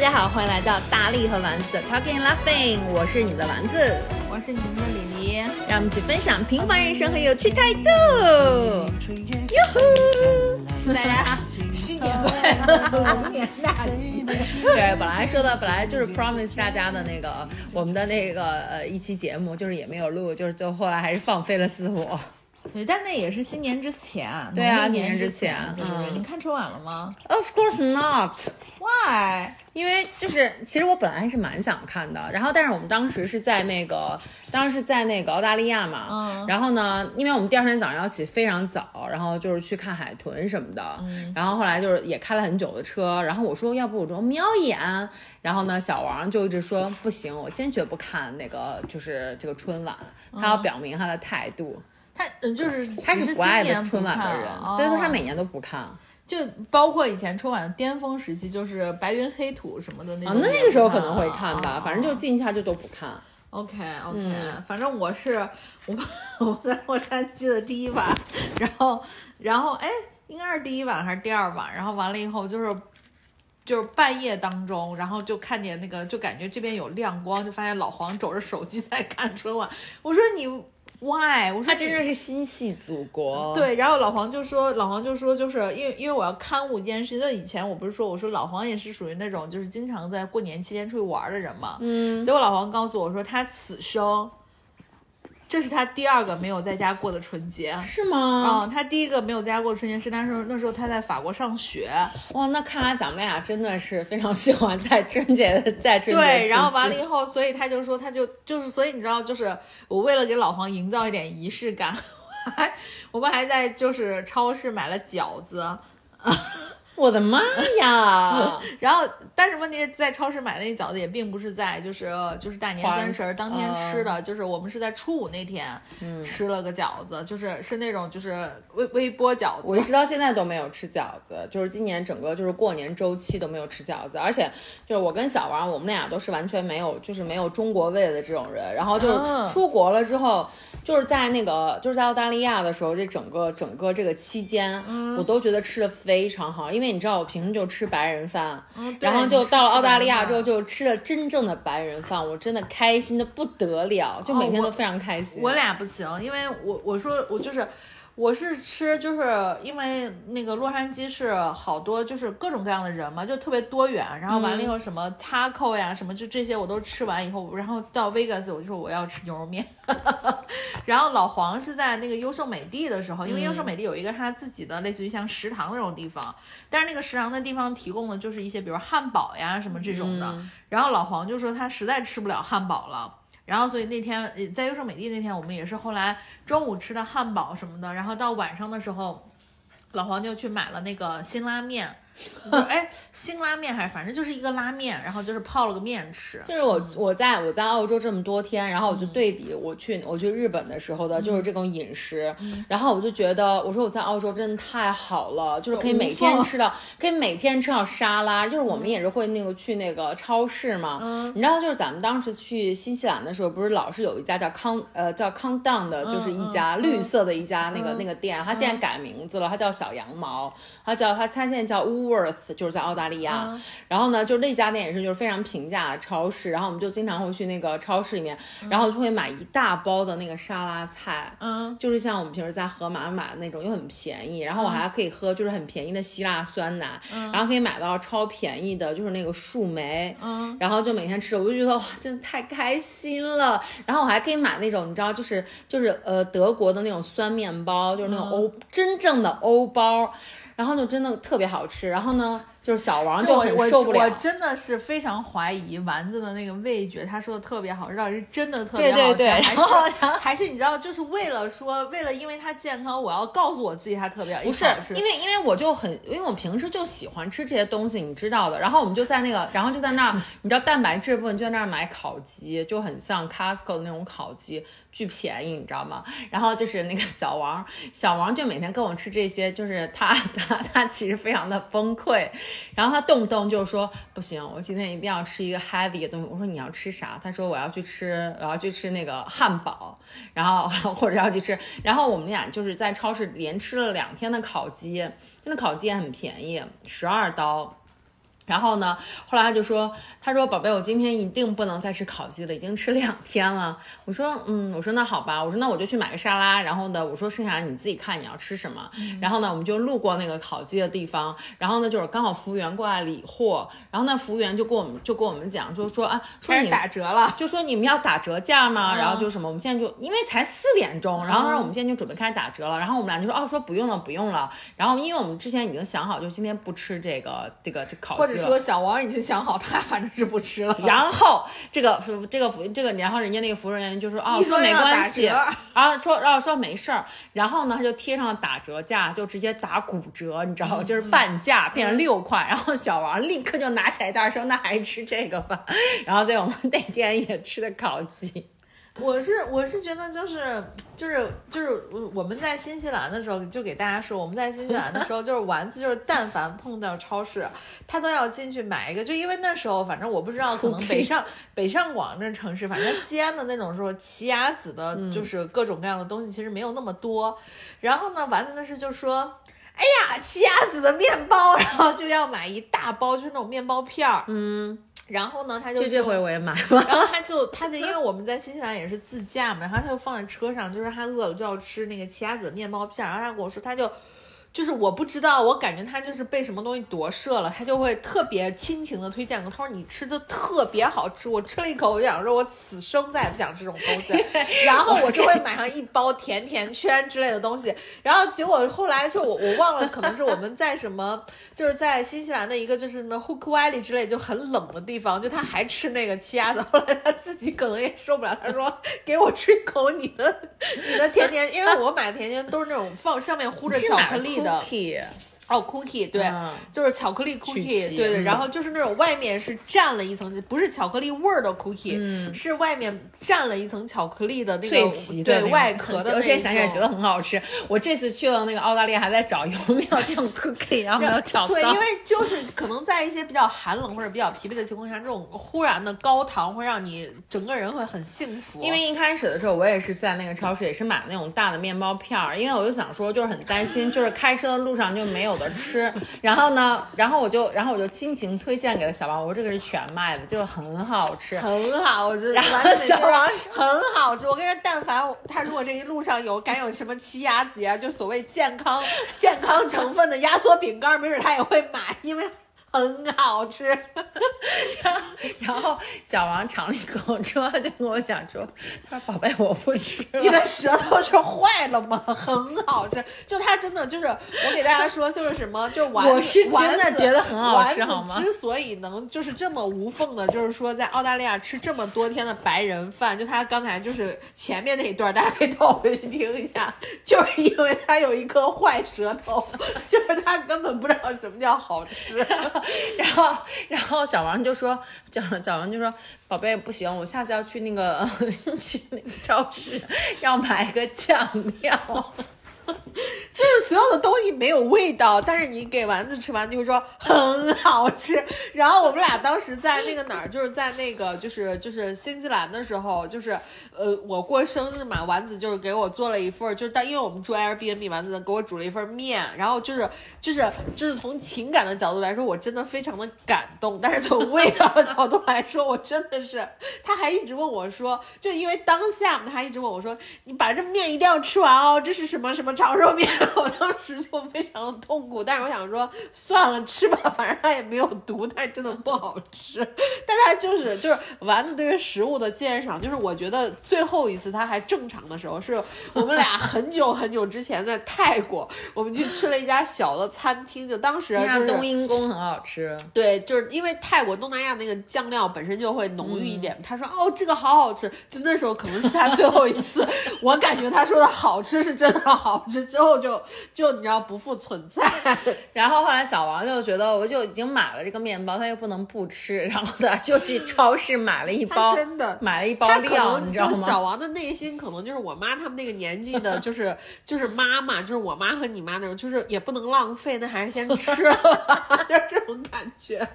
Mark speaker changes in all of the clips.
Speaker 1: 家好，欢迎来到大力和丸子的 Talking Laughing，我是你的丸子，
Speaker 2: 我是你们的李黎，
Speaker 1: 让我们一起分享平凡人生和有趣态度。哟呼！
Speaker 2: 祝大家新年快乐，龙年大吉。
Speaker 1: 对，本来说的本来就是 promise 大家的那个我们的那个呃一期节目，就是也没有录，就是就后来还是放飞了自我。
Speaker 2: 对，但那也是新年之前，
Speaker 1: 对啊，
Speaker 2: 新年
Speaker 1: 之
Speaker 2: 前，
Speaker 1: 对
Speaker 2: 对对。你看春晚了吗
Speaker 1: ？Of course not.
Speaker 2: Why？
Speaker 1: 因为就是其实我本来还是蛮想看的，然后但是我们当时是在那个，当时是在那个澳大利亚嘛，
Speaker 2: 嗯，
Speaker 1: 然后呢，因为我们第二天早上要起非常早，然后就是去看海豚什么的，
Speaker 2: 嗯，
Speaker 1: 然后后来就是也开了很久的车，然后我说要不我说瞄一眼，然后呢，小王就一直说不行，我坚决不看那个就是这个春晚，他要表明他的态度。
Speaker 2: 他嗯，就是
Speaker 1: 他是不爱的春晚的人，所以说他每年都不看，
Speaker 2: 就包括以前春晚的巅峰时期，就是白云黑土什么的那种。
Speaker 1: 啊，那那个时候可能会看吧，反正就进一下就都不看。
Speaker 2: OK OK，反正我是我 我在洛杉矶的第一晚，然后然后哎，应该是第一晚还是第二晚，然后完了以后就是就是半夜当中，然后就看见那个，就感觉这边有亮光，就发现老黄肘着手机在看春晚，我说你。Why？我说
Speaker 1: 他真的是心系祖国。
Speaker 2: 对，然后老黄就说，老黄就说，就是因为因为我要看护一件事，就以前我不是说，我说老黄也是属于那种就是经常在过年期间出去玩的人嘛。
Speaker 1: 嗯。
Speaker 2: 结果老黄告诉我说，他此生。这是他第二个没有在家过的春节，
Speaker 1: 是吗？
Speaker 2: 嗯，他第一个没有在家过的春节是那时候，那时候他在法国上学。
Speaker 1: 哇，那看来咱们俩真的是非常喜欢在春节在春
Speaker 2: 节。对，然后完了以后，所以他就说，他就就是，所以你知道，就是我为了给老黄营造一点仪式感，还我们还在就是超市买了饺子。
Speaker 1: 我的妈呀！
Speaker 2: 然后，但是问题是在超市买的那饺子也并不是在就是就是大年三十当天吃的，就是我们是在初五那天吃了个饺子，就是是那种就是微微波饺子。
Speaker 1: 我一直到现在都没有吃饺子，就是今年整个就是过年周期都没有吃饺子，而且就是我跟小王，我们俩都是完全没有就是没有中国味的这种人。然后就是出国了之后，就是在那个就是在澳大利亚的时候，这整个整个这个期间，我都觉得吃的非常好，因为。你知道我平时就吃白人饭，然后就到了澳大利亚之后就吃了真正的白人饭，我真的开心的不得了，就每天都非常开心。
Speaker 2: 我俩不行，因为我我说我就是。我是吃，就是因为那个洛杉矶是好多就是各种各样的人嘛，就特别多元。然后完了以后什么 taco 呀，什么就这些我都吃完以后，然后到 Vegas 我就说我要吃牛肉面。然后老黄是在那个优胜美地的时候，因为优胜美地有一个他自己的类似于像食堂那种地方，但是那个食堂的地方提供的就是一些比如汉堡呀什么这种的。然后老黄就说他实在吃不了汉堡了。然后，所以那天在优胜美地那天，我们也是后来中午吃的汉堡什么的，然后到晚上的时候，老黄就去买了那个辛拉面。哎，辛拉面还是反正就是一个拉面，然后就是泡了个面吃。
Speaker 1: 就是我我在我在澳洲这么多天，然后我就对比我去我去日本的时候的，就是这种饮食，然后我就觉得，我说我在澳洲真的太好了，就是可以每天吃到，可以每天吃到沙拉。就是我们也是会那个去那个超市嘛，你知道，就是咱们当时去新西兰的时候，不是老是有一家叫康呃叫康当的，就是一家绿色的一家那个那个店，它现在改名字了，它叫小羊毛，它叫它它现在叫乌。Worth 就是在澳大利亚，然后呢，就那家店也是就是非常平价的超市，然后我们就经常会去那个超市里面，然后就会买一大包的那个沙拉菜，
Speaker 2: 嗯，
Speaker 1: 就是像我们平时在盒马买的那种，又很便宜，然后我还可以喝就是很便宜的希腊酸奶，然后可以买到超便宜的，就是那个树莓，
Speaker 2: 嗯，
Speaker 1: 然后就每天吃，我就觉得哇，真的太开心了。然后我还可以买那种你知道，就是就是呃德国的那种酸面包，就是那种欧真正的欧包。然后就真的特别好吃，然后呢，就是小王就很受不了。
Speaker 2: 我真的是非常怀疑丸子的那个味觉，他说的特别好吃，到底是真的特别好吃，还是还是你知道，就是为了说，为了因为它健康，我要告诉我自己它特别好
Speaker 1: 不是，因为因为我就很，因为我平时就喜欢吃这些东西，你知道的。然后我们就在那个，然后就在那儿，你知道蛋白质部分就在那儿买烤鸡，就很像 Costco 的那种烤鸡。巨便宜，你知道吗？然后就是那个小王，小王就每天跟我吃这些，就是他他他其实非常的崩溃，然后他动不动就说不行，我今天一定要吃一个 heavy 的东西。我说你要吃啥？他说我要去吃，我要去吃那个汉堡，然后 或者要去吃。然后我们俩就是在超市连吃了两天的烤鸡，那烤鸡也很便宜，十二刀。然后呢，后来他就说，他说宝贝，我今天一定不能再吃烤鸡了，已经吃两天了。我说，嗯，我说那好吧，我说那我就去买个沙拉。然后呢，我说剩下你自己看你要吃什么。然后呢，我们就路过那个烤鸡的地方，然后呢，就是刚好服务员过来理货，然后那服务员就跟我们就跟我们讲，说说啊，说你
Speaker 2: 打折了，
Speaker 1: 就说你们要打折价吗？然后就什么，我们现在就因为才四点钟，然后他说我们现在就准备开始打折了。然后我们俩就说，哦，说不用了，不用了。然后因为我们之前已经想好，就今天不吃这个这个这烤鸡
Speaker 2: 说小王已经。想好，他反正是不吃了。
Speaker 1: 然后这个这个服这个，然后人家那个服务人员就说：“哦，说没关系。”然后说然后说没事儿。然后呢，他就贴上了打折价，就直接打骨折，你知道吗？就是半价变成六块。然后小王立刻就拿起来袋说：“那还是吃这个吧。”然后在我们那天也吃的烤鸡。
Speaker 2: 我是我是觉得就是就是就是我们在新西兰的时候就给大家说我们在新西兰的时候就是丸子就是但凡碰到超市他都要进去买一个。就因为那时候反正我不知道可能北上北上广这城市反正西安的那种时候奇亚籽的就是各种各样的东西其实没有那么多，然后呢丸子那是就说哎呀奇亚籽的面包然后就要买一大包就是那种面包片儿。嗯。然后呢，他就
Speaker 1: 这回我也买了。
Speaker 2: 然后他就他就因为我们在新西兰也是自驾嘛，然后他就放在车上，就是他饿了就要吃那个奇亚籽面包片。然后他跟我说，他就。就是我不知道，我感觉他就是被什么东西夺舍了，他就会特别亲情的推荐我。他说你吃的特别好吃，我吃了一口，我想说我此生再也不想吃这种东西。然后我就会买上一包甜甜圈之类的东西。然后结果后来就我我忘了，可能是我们在什么，就是在新西兰的一个就是什么 Hook Valley 之类就很冷的地方，就他还吃那个奇亚籽。后来他自己可能也受不了，他说给我吃一口你的你的甜甜，因为我买的甜甜都是那种放上面糊着巧克力。
Speaker 1: 的。
Speaker 2: 哦，cookie 对，就是巧克力 cookie，对对，然后就是那种外面是蘸了一层，不是巧克力味儿的 cookie，是外面蘸了一层巧克力的那个
Speaker 1: 脆皮
Speaker 2: 对外壳的。
Speaker 1: 我现在想起来觉得很好吃。我这次去了那个澳大利亚，还在找有没有这种 cookie，然后没有找到。
Speaker 2: 对，因为就是可能在一些比较寒冷或者比较疲惫的情况下，这种忽然的高糖会让你整个人会很幸福。
Speaker 1: 因为一开始的时候，我也是在那个超市也是买那种大的面包片儿，因为我就想说，就是很担心，就是开车的路上就没有。的吃，然后呢，然后我就，然后我就亲情推荐给了小王，我说这个是全麦的，就是很好吃，
Speaker 2: 很好吃。
Speaker 1: 然后小王
Speaker 2: 很好吃，我跟你说，但凡他如果这一路上有敢有什么奇亚籽啊，就所谓健康健康成分的压缩饼干，没准他也会买，因为。很好吃，
Speaker 1: 然后小王尝了一口之后，就跟我讲说：“他说宝贝，我不吃。”
Speaker 2: 你的舌头是坏了吗？很好吃，就他真的就是我给大家说，就是什么，就丸子，
Speaker 1: 我是真的觉得很好吃，好
Speaker 2: 吗？之所以能就是这么无缝的，就是说在澳大利亚吃这么多天的白人饭，就他刚才就是前面那一段，大家可以倒回去听一下，就是因为他有一颗坏舌头，就是他根本不知道什么叫好吃。
Speaker 1: 然后，然后小王就说：“小小王就说，宝贝不行，我下次要去那个 去那个超市，要买个酱料。”
Speaker 2: 就是所有的东西没有味道，但是你给丸子吃完就会说很好吃。然后我们俩当时在那个哪儿，就是在那个就是就是新西兰的时候，就是呃我过生日嘛，丸子就是给我做了一份，就是但因为我们住 Airbnb，丸子给我煮了一份面。然后就是就是就是从情感的角度来说，我真的非常的感动。但是从味道的角度来说，我真的是，他还一直问我说，就因为当下嘛，他一直问我说，你把这面一定要吃完哦，这是什么什么长肉面。我当时就非常的痛苦，但是我想说算了，吃吧，反正它也没有毒，但真的不好吃。但它就是就是丸子对于食物的鉴赏，就是我觉得最后一次它还正常的时候，是我们俩 很久很久之前在泰国，我们去吃了一家小的餐厅，就当时就是
Speaker 1: 冬阴功很好吃。
Speaker 2: 对，就是因为泰国东南亚那个酱料本身就会浓郁一点。他说哦，这个好好吃，就那时候可能是他最后一次，我感觉他说的好吃是真的好吃，之后就。就就你知道不复存在，
Speaker 1: 然后后来小王就觉得我就已经买了这个面包，他又不能不吃，然后他就去超市买了一包，
Speaker 2: 真的
Speaker 1: 买了一包料，你知道吗？
Speaker 2: 小王的内心可能就是我妈他们那个年纪的，就是就是妈妈，就是我妈和你妈那种，就是也不能浪费，那还是先吃了，就这种感觉。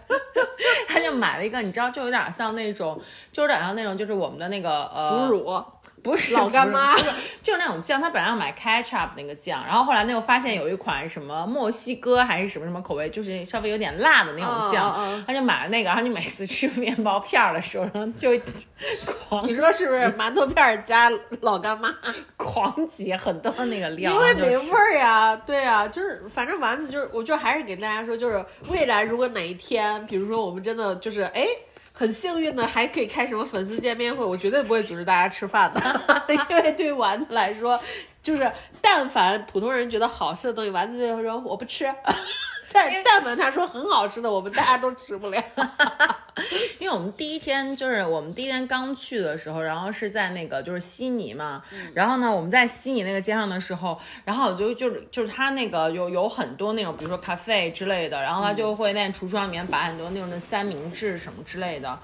Speaker 1: 他就买了一个，你知道，就有点像那种，就有点像那种，就是我们的那个呃
Speaker 2: 腐乳。
Speaker 1: 不是
Speaker 2: 老干妈
Speaker 1: 就是那种酱，他本来要买 ketchup 那个酱，然后后来那又发现有一款什么墨西哥还是什么什么口味，就是稍微有点辣的那种酱，他就买了那个，然后你每次吃面包片儿的时候，然后就狂
Speaker 2: 你说是不是馒头片儿加老干妈？
Speaker 1: 狂挤很多那个料，
Speaker 2: 因为没味儿呀，对呀，就是反正丸子就是，我就还是给大家说，就是未来如果哪一天，比如说我们真的就是哎。很幸运的，还可以开什么粉丝见面会，我绝对不会组织大家吃饭的，因为对丸子来说，就是但凡普通人觉得好吃的东西，丸子就会说我不吃。但是但凡他说很好吃的，我们大家都吃不了。
Speaker 1: 因为我们第一天就是我们第一天刚去的时候，然后是在那个就是悉尼嘛，然后呢我们在悉尼那个街上的时候，然后我就就是就是他那个有有很多那种比如说咖啡之类的，然后他就会在橱窗里面摆很多那种的三明治什么之类的，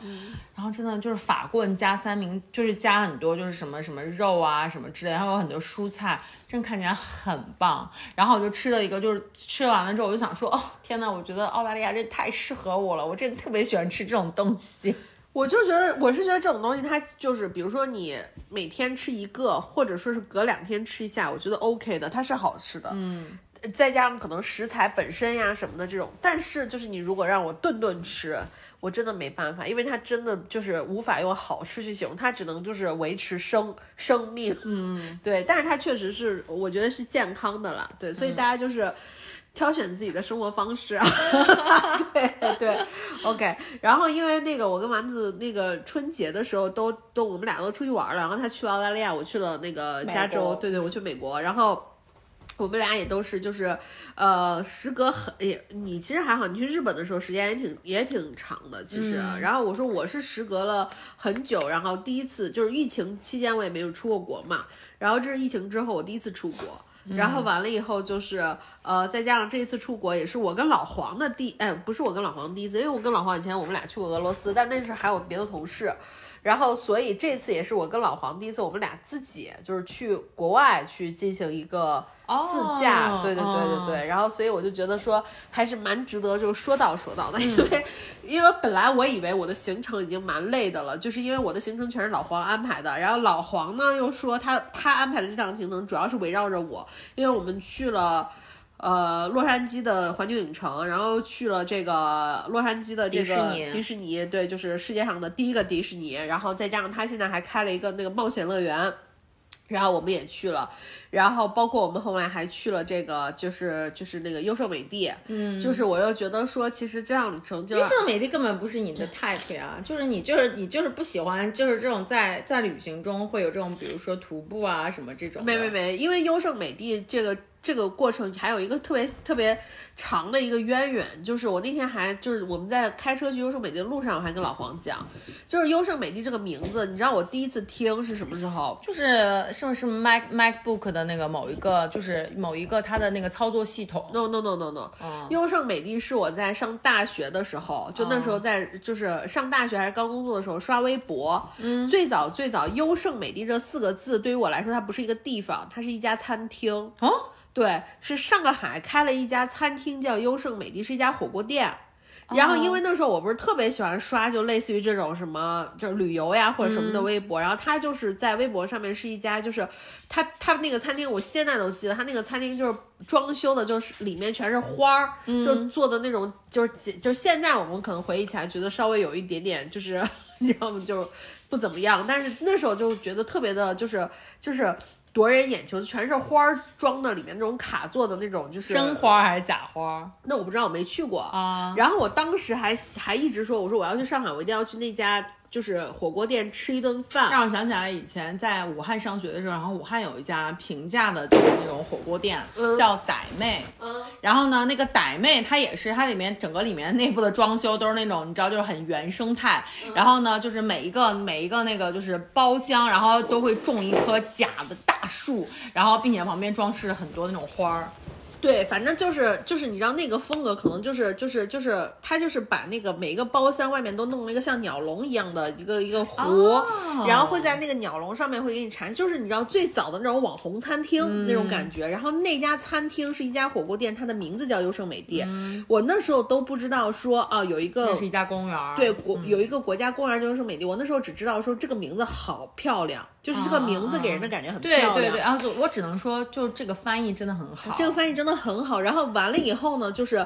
Speaker 1: 然后真的就是法棍加三明，就是加很多就是什么什么肉啊什么之类，还有很多蔬菜，真看起来很棒。然后我就吃了一个，就是吃完了之后我就想说，哦天呐，我觉得澳大利亚这太适合我了，我真的特别喜欢吃这种东西。
Speaker 2: 我就觉得，我是觉得这种东西，它就是，比如说你每天吃一个，或者说是隔两天吃一下，我觉得 OK 的，它是好吃的。嗯，再加上可能食材本身呀什么的这种，但是就是你如果让我顿顿吃，我真的没办法，因为它真的就是无法用好吃去形容，它只能就是维持生生命。嗯，对，但是它确实是，我觉得是健康的了。对，所以大家就是。挑选自己的生活方式啊，对对，OK。然后因为那个我跟丸子那个春节的时候都都我们俩都出去玩了，然后他去了澳大利亚，我去了那个加州，对对，我去美国，然后。我们俩也都是，就是，呃，时隔很也，你其实还好，你去日本的时候时间也挺也挺长的，其实。然后我说我是时隔了很久，然后第一次就是疫情期间我也没有出过国嘛，然后这是疫情之后我第一次出国。然后完了以后就是，呃，再加上这一次出国也是我跟老黄的第，哎，不是我跟老黄第一次，因为我跟老黄以前我们俩去过俄罗斯，但那时还有别的同事，然后所以这次也是我跟老黄第一次，我们俩自己就是去国外去进行一个自驾，
Speaker 1: 哦
Speaker 2: 对对对对对，然后所以我就觉得说还是蛮值得就说道说道的，因为因为本来我以为我的行程已经蛮累的了，就是因为我的行程全是老黄安排的，然后老黄呢又说他他安排的这趟行程主要是围绕着我，因为我们去了。呃，洛杉矶的环球影城，然后去了这个洛杉矶的这个
Speaker 1: 迪士尼
Speaker 2: 对，就是世界上的第一个迪士尼，然后再加上他现在还开了一个那个冒险乐园，然后我们也去了，然后包括我们后来还去了这个，就是就是那个优胜美地，嗯，就是我又觉得说，其实这样旅程就
Speaker 1: 优胜美地根本不是你的 type 呀，就是你就是你就是不喜欢，就是这种在在旅行中会有这种，比如说徒步啊什么这种。
Speaker 2: 没没没，因为优胜美地这个这个过程还有一个特别特别长的一个渊源，就是我那天还就是我们在开车去优胜美地的路上，我还跟老黄讲，就是优胜美地这个名字，你知道我第一次听是什么时候？
Speaker 1: 就是是不是 Mac MacBook 的那个某一个，就是某一个它的那个操作系统。
Speaker 2: No no no no no，、优胜美地是我在上大学的时候，就那时候在就是上大学还是刚工作的时候刷微博，嗯，最早最早优胜美地这四个字对于我来说，它不是一个地方，它是一家餐厅。
Speaker 1: 哦，
Speaker 2: 对，是上个海开了一家餐厅叫优胜美地，是一家火锅店。然后，因为那时候我不是特别喜欢刷，就类似于这种什么就是旅游呀或者什么的微博，然后他就是在微博上面是一家，就是他他那个餐厅，我现在都记得，他那个餐厅就是装修的，就是里面全是花儿，就做的那种，就是就现在我们可能回忆起来觉得稍微有一点点就是，要么就不怎么样，但是那时候就觉得特别的，就是就是。夺人眼球，全是花儿装的，里面那种卡座的那种，就是
Speaker 1: 真花还是假花？
Speaker 2: 那我不知道，我没去过
Speaker 1: 啊。
Speaker 2: 然后我当时还还一直说，我说我要去上海，我一定要去那家就是火锅店吃一顿饭。
Speaker 1: 让我想起来以前在武汉上学的时候，然后武汉有一家平价的，就是那种火锅店，叫傣妹。
Speaker 2: 嗯。
Speaker 1: 然后呢，那个傣妹它也是，它里面整个里面内部的装修都是那种你知道，就是很原生态。然后呢，就是每一个每一个那个就是包厢，然后都会种一棵假的大树，然后并且旁边装饰很多那种花儿。
Speaker 2: 对，反正就是就是你知道那个风格，可能就是就是就是他就是把那个每一个包厢外面都弄了一个像鸟笼一样的一个一个湖，
Speaker 1: 哦
Speaker 2: 然后会在那个鸟笼上面会给你缠，就是你知道最早的那种网红餐厅那种感觉。然后那家餐厅是一家火锅店，它的名字叫优胜美地。我那时候都不知道说啊有一个
Speaker 1: 那是一家公园儿，
Speaker 2: 对国有一个国家公园叫优胜美地，我那时候只知道说这个名字好漂亮，就是这个名字给人的感觉很漂亮。
Speaker 1: 对对对，然后就我只能说，就这个翻译真的很好。
Speaker 2: 这个翻译真的很好。然后完了以后呢，就是。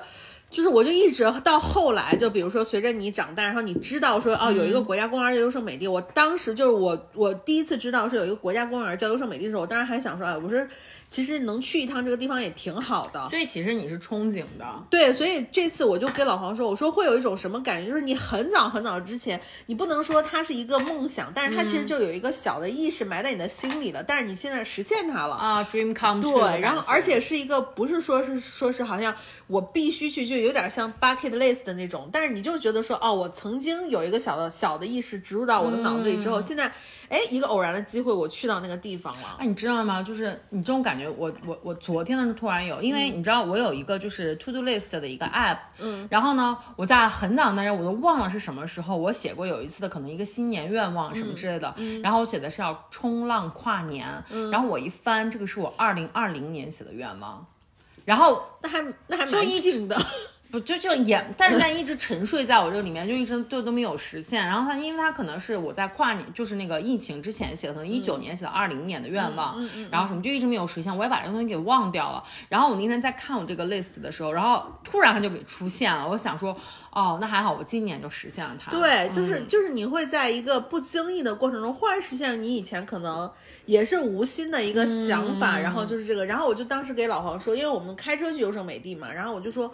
Speaker 2: 就是我就一直到后来，就比如说随着你长大，然后你知道说哦有一个国家公园叫优胜美地，我当时就是我我第一次知道是有一个国家公园叫优胜美地的时候，我当时还想说，哎，我说其实能去一趟这个地方也挺好的。
Speaker 1: 所以其实你是憧憬的，
Speaker 2: 对，所以这次我就跟老黄说，我说会有一种什么感觉，就是你很早很早之前，你不能说它是一个梦想，但是它其实就有一个小的意识埋在你的心里了，但是你现在实现它了。
Speaker 1: 啊，dream come true
Speaker 2: 对，然后而且是一个不是说是说是好像我必须去，就有点像 bucket list 的那种，但是你就觉得说哦，我曾经有一个小的小的意识植入到我的脑子里之后，现在哎一个偶然的机会，我去到那个地方了。
Speaker 1: 哎，你知道吗？就是你这种感觉，我我我昨天的时候突然有，因为你知道我有一个就是 to do list 的一个 app，嗯，然后呢，我在很早那阵我都忘了是什么时候，我写过有一次的可能一个新年愿望什么之类的，然后我写的是要冲浪跨年，然后我一翻，这个是我二零二零年写的愿望，然后
Speaker 2: 那还那还蛮近的，
Speaker 1: 不就就也，但是但一直沉睡在我这个里面，就一直就都没有实现。然后他，因为他可能是我在跨年，就是那个疫情之前写的，可能一九年写的二零年的愿望，然后什么就一直没有实现，我也把这个东西给忘掉了。然后我那天在看我这个 list 的时候，然后突然他就给出现了，我想说，哦，那还好，我今年就实现了它。
Speaker 2: 对，就是
Speaker 1: 嗯
Speaker 2: 就是你会在一个不经意的过程中，忽然实现你以前可能也是无心的一个想
Speaker 1: 嗯
Speaker 2: 法，然后就是这个，然后我就当时给老黄说，因为我们开车去优胜美地嘛，然后我就说。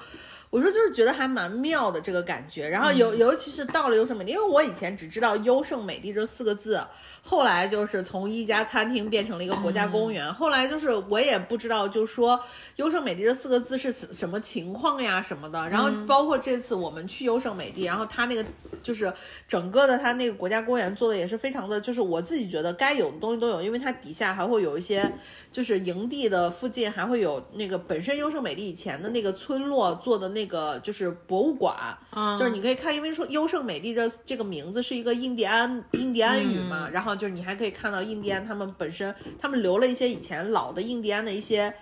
Speaker 2: 我说就是觉得还蛮妙的这个感觉，然后
Speaker 1: 嗯。
Speaker 2: 尤尤其是到了优胜美地，因为我以前只知道优胜美地这四个字，后来就是从一家餐厅变成了一个国家公
Speaker 1: 嗯。
Speaker 2: 园，后来就是我也不知道，就说优胜美地这四个字是什么情况呀什么的，然后
Speaker 1: 嗯。
Speaker 2: 包括这次我们去优胜美地，然后它那个就是整个的它那个国家公园做的也是非常的，就是我自己觉得该有的东西都有，因为它底下还会有一些就是营地的附近还会有那个本身优胜美地以前的那个村落做的那个就是博物馆，
Speaker 1: 嗯
Speaker 2: 就是你可以看，因为说优胜美地这这个名字是一个印第安印第安语嘛，然后就是你还可以看到印第安他们本身他们留了一些以前老的印第安的一些。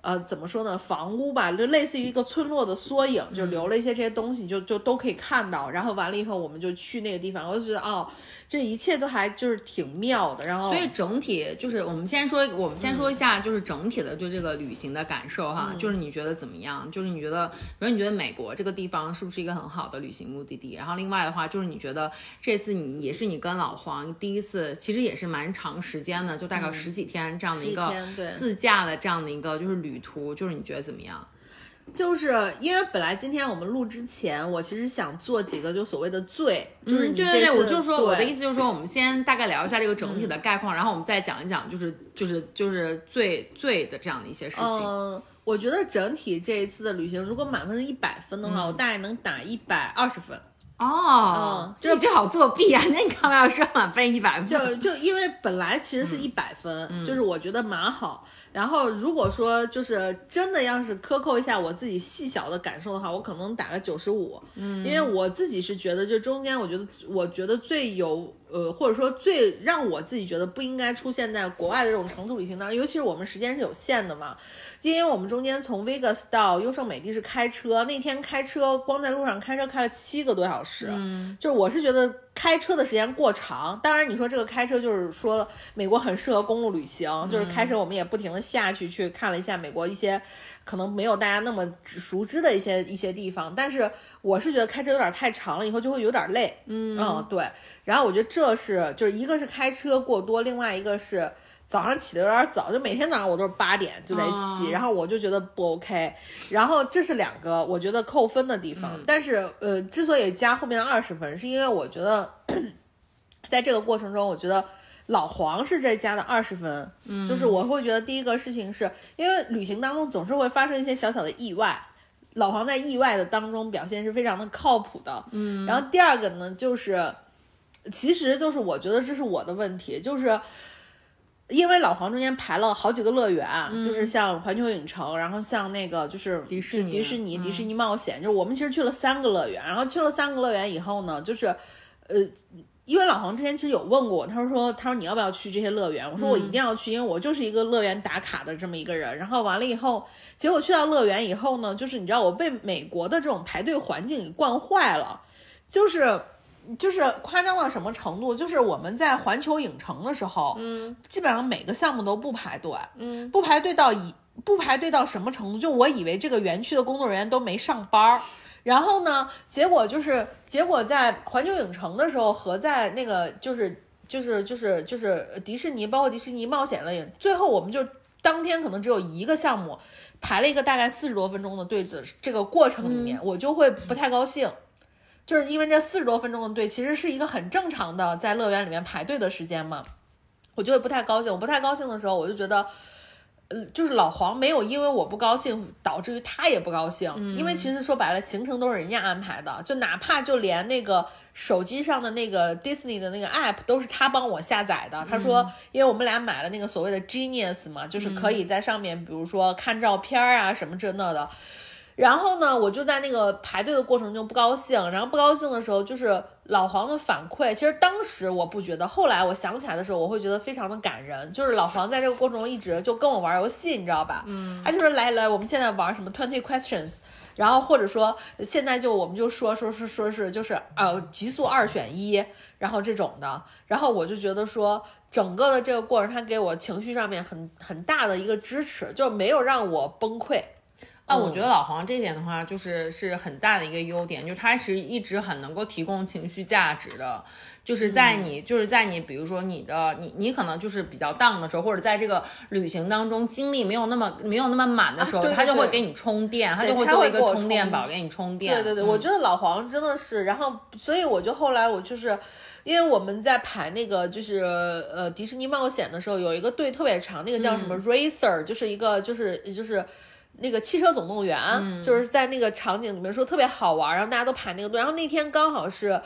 Speaker 2: 呃，怎么说呢？房屋吧，就类似于一个村落的缩影，就留了一些这些东西，就就都可以看到。然后完了以后，我们就去那个地方，我就觉得哦，这一切都还就是挺妙的。然后，
Speaker 1: 所以整体就是我们先说，我们先说一下，就是整体的对这个旅行的感受哈，就是你觉得怎么样？就是你觉得，比如你觉得美国这个地方是不是一个很好的旅行目的地？然后另外的话，就是你觉得这次你也是你跟老黄第一次，其实也是蛮长时间的，就大概十几天这样的一个
Speaker 2: 对
Speaker 1: 自驾的这样的一个就是旅途，就是你觉得怎么样？
Speaker 2: 就是因为本来今天我们录之前，我其实想做几个就所谓的罪，就是你这次、
Speaker 1: 嗯对对对，我就说我的意
Speaker 2: 思。
Speaker 1: 就是说，我们先大概聊一下这个整体的概况，然后我们再讲一讲，就是就是就是最最的这样的一些事情。
Speaker 2: 嗯，我觉得整体这一次的旅行，如果满分是一百分的话，我大概能打一百二十分。
Speaker 1: 哦，
Speaker 2: 嗯
Speaker 1: 这这好作弊啊！那你干嘛要说满分一百分？
Speaker 2: 就就因为本来其实是一百分，就是我觉得蛮好。然后如果说就是真的要是克扣一下我自己细小的感受的话，我可能打个九十五。嗯，因为我自己是觉得，就中间我觉得我觉得最有呃，或者说最让我自己觉得不应该出现在国外的这种长途旅行当中，尤其是我们时间是有限的嘛。因为我们中间从 Vegas 到优胜美地是开车，那天开车光在路上开车开了七个多小时，嗯，就是我是觉得开车的时间过长。当然，你说这个开车就是说美国很适合公路旅行，就是开车我们也不停的下去去看了一下美国一些可能没有大家那么熟知的一些一些地方，但是我是觉得开车有点太长了，以后就会有点累，嗯对。然后我觉得这是就是一个是开车过多，另外一个是。早上起的有点早，就每天早上我都是八点就得起，
Speaker 1: 哦
Speaker 2: 然后我就觉得不 OK，然后这是两个我觉得扣分的地方，但是呃，之所以加后面的二十分，是因为我觉得 在这个过程中，我觉得老黄是这加的二十分，嗯，就是我会觉得第一个事情是因为旅行当中总是会发生一些小小的意外。老黄在意外的当中表现是非常的靠谱的，嗯，然后第二个呢，就是，其实就是我觉得这是我的问题，就是因为老黄中间排了好几个乐园，就是像环球影城，然后像那个就是
Speaker 1: 迪士尼
Speaker 2: 迪士尼、迪士尼冒险，就是我们其实去了三个乐园，然后去了三个乐园以后呢，就是呃。因为老黄之前其实有问过我，他说他说你要不要去这些乐园？我说我一定要去，因为我就是一个乐园打卡的这么一个人。然后完了以后，结果去到乐园以后呢，就是你知道我被美国的这种排队环境给惯坏了，就是就是夸张到什么程度？就是我们在环球影城的时候，嗯，基本上每个项目都不排队，嗯，不排队到一不排队到什么程度？就我以为这个园区的工作人员都没上班儿。然后呢？结果就是，结果在环球影城的时候和在那个就是就是就是就是迪士尼，包括迪士尼冒险了，最后我们就当天可能只有一个项目排了一个大概四十多分钟的队的这个过程里面，我就会不太高兴，就是因为这四十多分钟的队其实是一个很正常的在乐园里面排队的时间嘛，我就会不太高兴。我不太高兴的时候，我就觉得。呃，就是老黄没有因为我不高兴导致于他也不高兴，因为其实说白了行程都是人家安排的，就哪怕就连那个手机上的那个 Disney 的那个 app 都是他帮我下载的。他说，因为我们俩买了那个所谓的 Genius 嘛，就是可以在上面，比如说看照片啊什么这那的。然后呢，我就在那个排队的过程中不高兴，然后不高兴的时候，就是老黄的反馈。其实当时我不觉得，后来我想起来的时候，我会觉得非常的感人。就是老黄在这个过程中一直就跟我玩游戏，你知道吧？嗯，他就是来来，我们现在玩什么 Twenty Questions，然后或者说现在就我们就说说说说是就是呃极速二选一，然后这种的。然后我就觉得说整个的这个过程，他给我情绪上面很很大的一个支持，就没有让我崩溃。
Speaker 1: 啊，我觉得老黄这点的话，就是是很大的一个优点，就是他是一直很能够提供情绪价值的，就是在你，就是在你，比如说你的，你你可能就是比较 down 的时候，或者在这个旅行当中精力没有那么没有那么满的时候，他就会给你充电，他就会做一个充电宝给你充电。
Speaker 2: 对对对，我觉得老黄真的是，然后所以我就后来我就是，因为我们在排那个就是呃迪士尼冒险的时候，有一个队特别长，那个叫什么 racer，就是一个就是就是。那个汽车总动员就是在那个场景里面说特别好玩，然后大家都排那个队。然后那天刚好是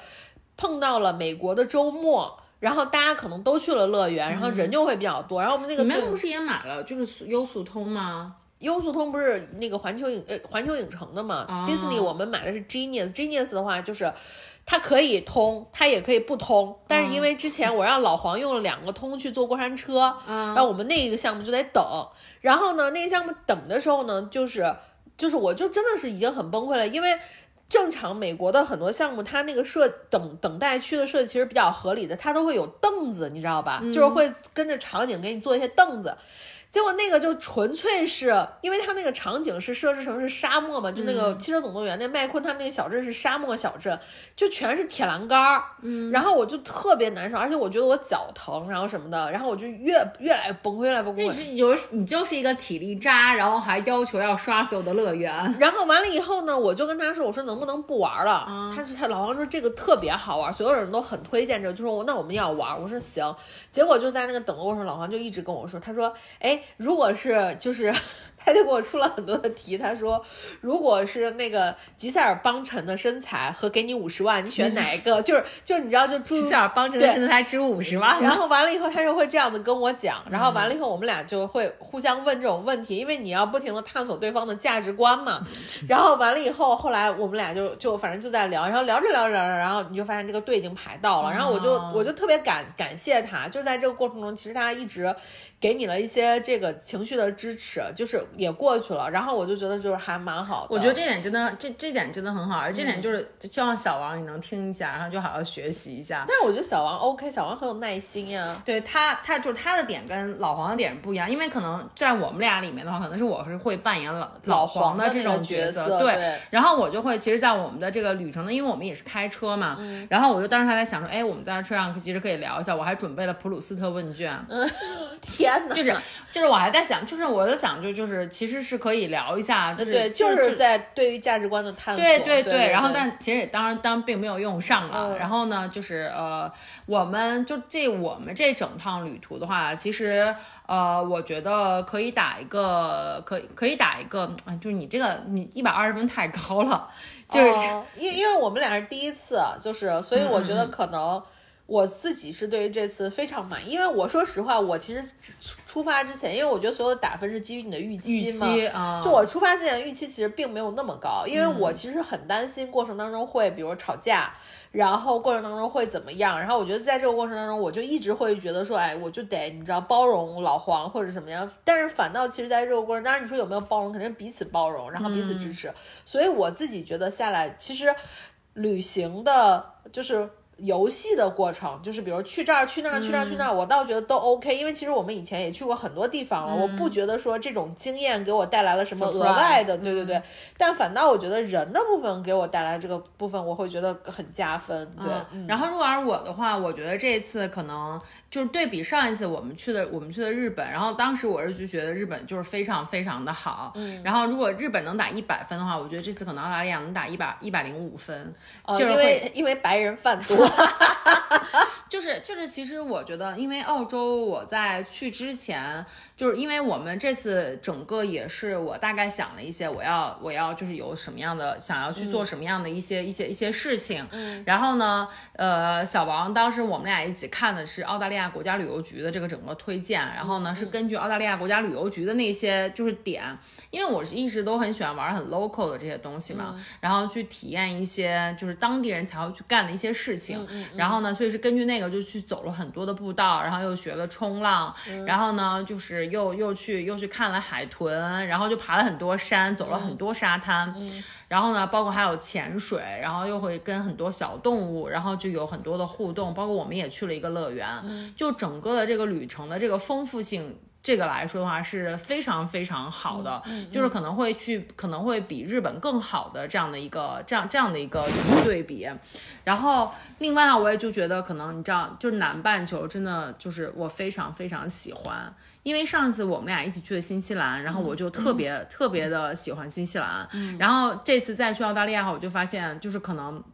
Speaker 2: 碰到了美国的周末，然后大家可能都去了乐园，然后人就会比较多。然后我们那个
Speaker 1: 你们不是也买了就是优速通吗？
Speaker 2: 优速通不是那个环球影呃环球影城的嘛？Disney 我们买的是 Genius，Genius 的话就是。它可以通，它也可以不通，但是因为之前我让老黄用了两个通去坐过山车，然后我们那一个项目就得等，然后呢，那个项目等的时候呢，就是就是我就真的是已经很崩溃了，因为正常美国的很多项目，它那个设等等待区的设计其实比较合理的，它都会有凳子，你知道吧？就是会跟着场景给你做一些凳子。结果那个就纯粹是因为它那个场景是设置成是沙漠嘛，就那个汽车总动员那麦昆他们那个小镇是沙漠小镇，就全是铁栏杆儿，嗯，然后我就特别难受，而且我觉得我脚疼，然后什么的，然后我就越越来越崩溃，越来越崩溃。
Speaker 1: 有你就是一个体力渣，然后还要求要刷所有的乐园，
Speaker 2: 然后完了以后呢，我就跟他说，我说能不能不玩了？他是他老王说这个特别好玩，所有人都很推荐这个，就说我那我们要玩，我说行。结果就在那个等的过程，老黄就一直跟我说，他说，哎。如果是就是。他就给我出了很多的题，他说，如果是那个吉塞尔邦辰的身材和给你五十万，你选哪一个？就是就你知道，就
Speaker 1: 吉塞尔邦辰的身材值五十万。
Speaker 2: 然后完了以后，他就会这样子跟我讲，然后完了以后，我们俩就会互相问这种问题，因为你要不停的探索对方的价值观嘛。然后完了以后，后来我们俩就就反正就在聊，然后聊着聊着聊着，然后你就发现这个队已经排到了，然后我就我就特别感感谢他，就在这个过程中，其实他一直给你了一些这个情绪的支持，就是也过去了。然后我就觉得就是还蛮好的，
Speaker 1: 我觉得这点真的这这点真的很好，而这点就是希望小王你能听一下，然后就好好学习一下。
Speaker 2: 但我觉得小王 OK，小王很有耐心呀。
Speaker 1: 对他，他就是他的点跟老黄的点不一样，因为可能在我们俩里面的话，可能是我是会扮演老老黄
Speaker 2: 的
Speaker 1: 这种
Speaker 2: 角
Speaker 1: 色，对。然后我就会，其实，在我们的这个旅程呢，因为我们也是开车嘛，然后我就当时还在想说，哎，我们在车上其实可以聊一下，我还准备了普鲁斯特问卷。
Speaker 2: 天哪，
Speaker 1: 就是就是我还在想，就是我在想，就就是其实是可以。聊一下，
Speaker 2: 对，就是在对于价值观的探索，
Speaker 1: 对对
Speaker 2: 对。
Speaker 1: 然后，但其实也当然，当然并没有用上了。然后呢，就是呃，我们就这我们这整趟旅途的话，其实呃，我觉得可以打一个，可可以打一个，就是你这个你一百二十分太高了，就是
Speaker 2: 因因为我们俩是第一次，就是所以我觉得可能。我自己是对于这次非常满意，因为我说实话，我其实出出发之前，因为我觉得所有的打分是基于你的预期
Speaker 1: 预
Speaker 2: 嘛，
Speaker 1: 期啊，
Speaker 2: 就我出发之前的预期其实并没有那么高，因为我其实很担心过程当中会，比如吵架，然后过程当中会怎么样，然后我觉得在这个过程当中，我就一直会觉得说，哎，我就得你知道包容老黄或者什么样，但是反倒其实在这个过程，当然你说有没有包容，肯定彼此包容，然后彼此支持，所以我自己觉得下来，其实旅行的就是。游戏的过程就是，比如去这儿、去那儿、去这儿、去那儿，我倒觉得都 OK，因为其实我们以前也去过很多地方了，我不觉得说这种经验给我带来了什么额外的，对对对。但反倒我觉得人的部分给我带来这个部分，我会觉得很加分。对。
Speaker 1: 然后如果是我的话，我觉得这次可能就是对比上一次我们去的，我们去的日本，然后当时我是就觉得日本就是非常非常的好。嗯。然后如果日本能打一百分的话，我觉得这次可能澳大利亚能打一百一百零五分。就是
Speaker 2: 因为因为白人饭多。
Speaker 1: 就是就是，其实我觉得，因为澳洲我在去之前，就是因为我们这次整个也是我大概想了一些，我要我要就是有什么样的想要去做什么样的一些一些一些事情。嗯。然后呢，呃，小王当时我们俩一起看的是澳大利亚国家旅游局的这个整个推荐，然后呢是根据澳大利亚国家旅游局的那些就是点，因为我是一直都很喜欢玩很 local 的这些东西嘛，然后去体验一些就是当地人才会去干的一些事情。嗯。然后呢，所以是根据那个就去走了很多的步道，然后又学了冲浪，然后呢，就是又又去又去看了海豚，然后就爬了很多山，走了很多沙滩，然后呢，包括还有潜水，然后又会跟很多小动物，然后就有很多的互动，包括我们也去了一个乐园，就整个的这个旅程的这个丰富性。这个来说的话是非常非常好的，就是可能会去，可能会比日本更好的这样的一个这样这样的一个对比。然后另外我也就觉得，可能你知道，就是南半球真的就是我非常非常喜欢，因为上次我们俩一起去的新西兰，然后我就特别特别的喜欢新西兰。然后这次再去澳大利亚，我就发现就是可能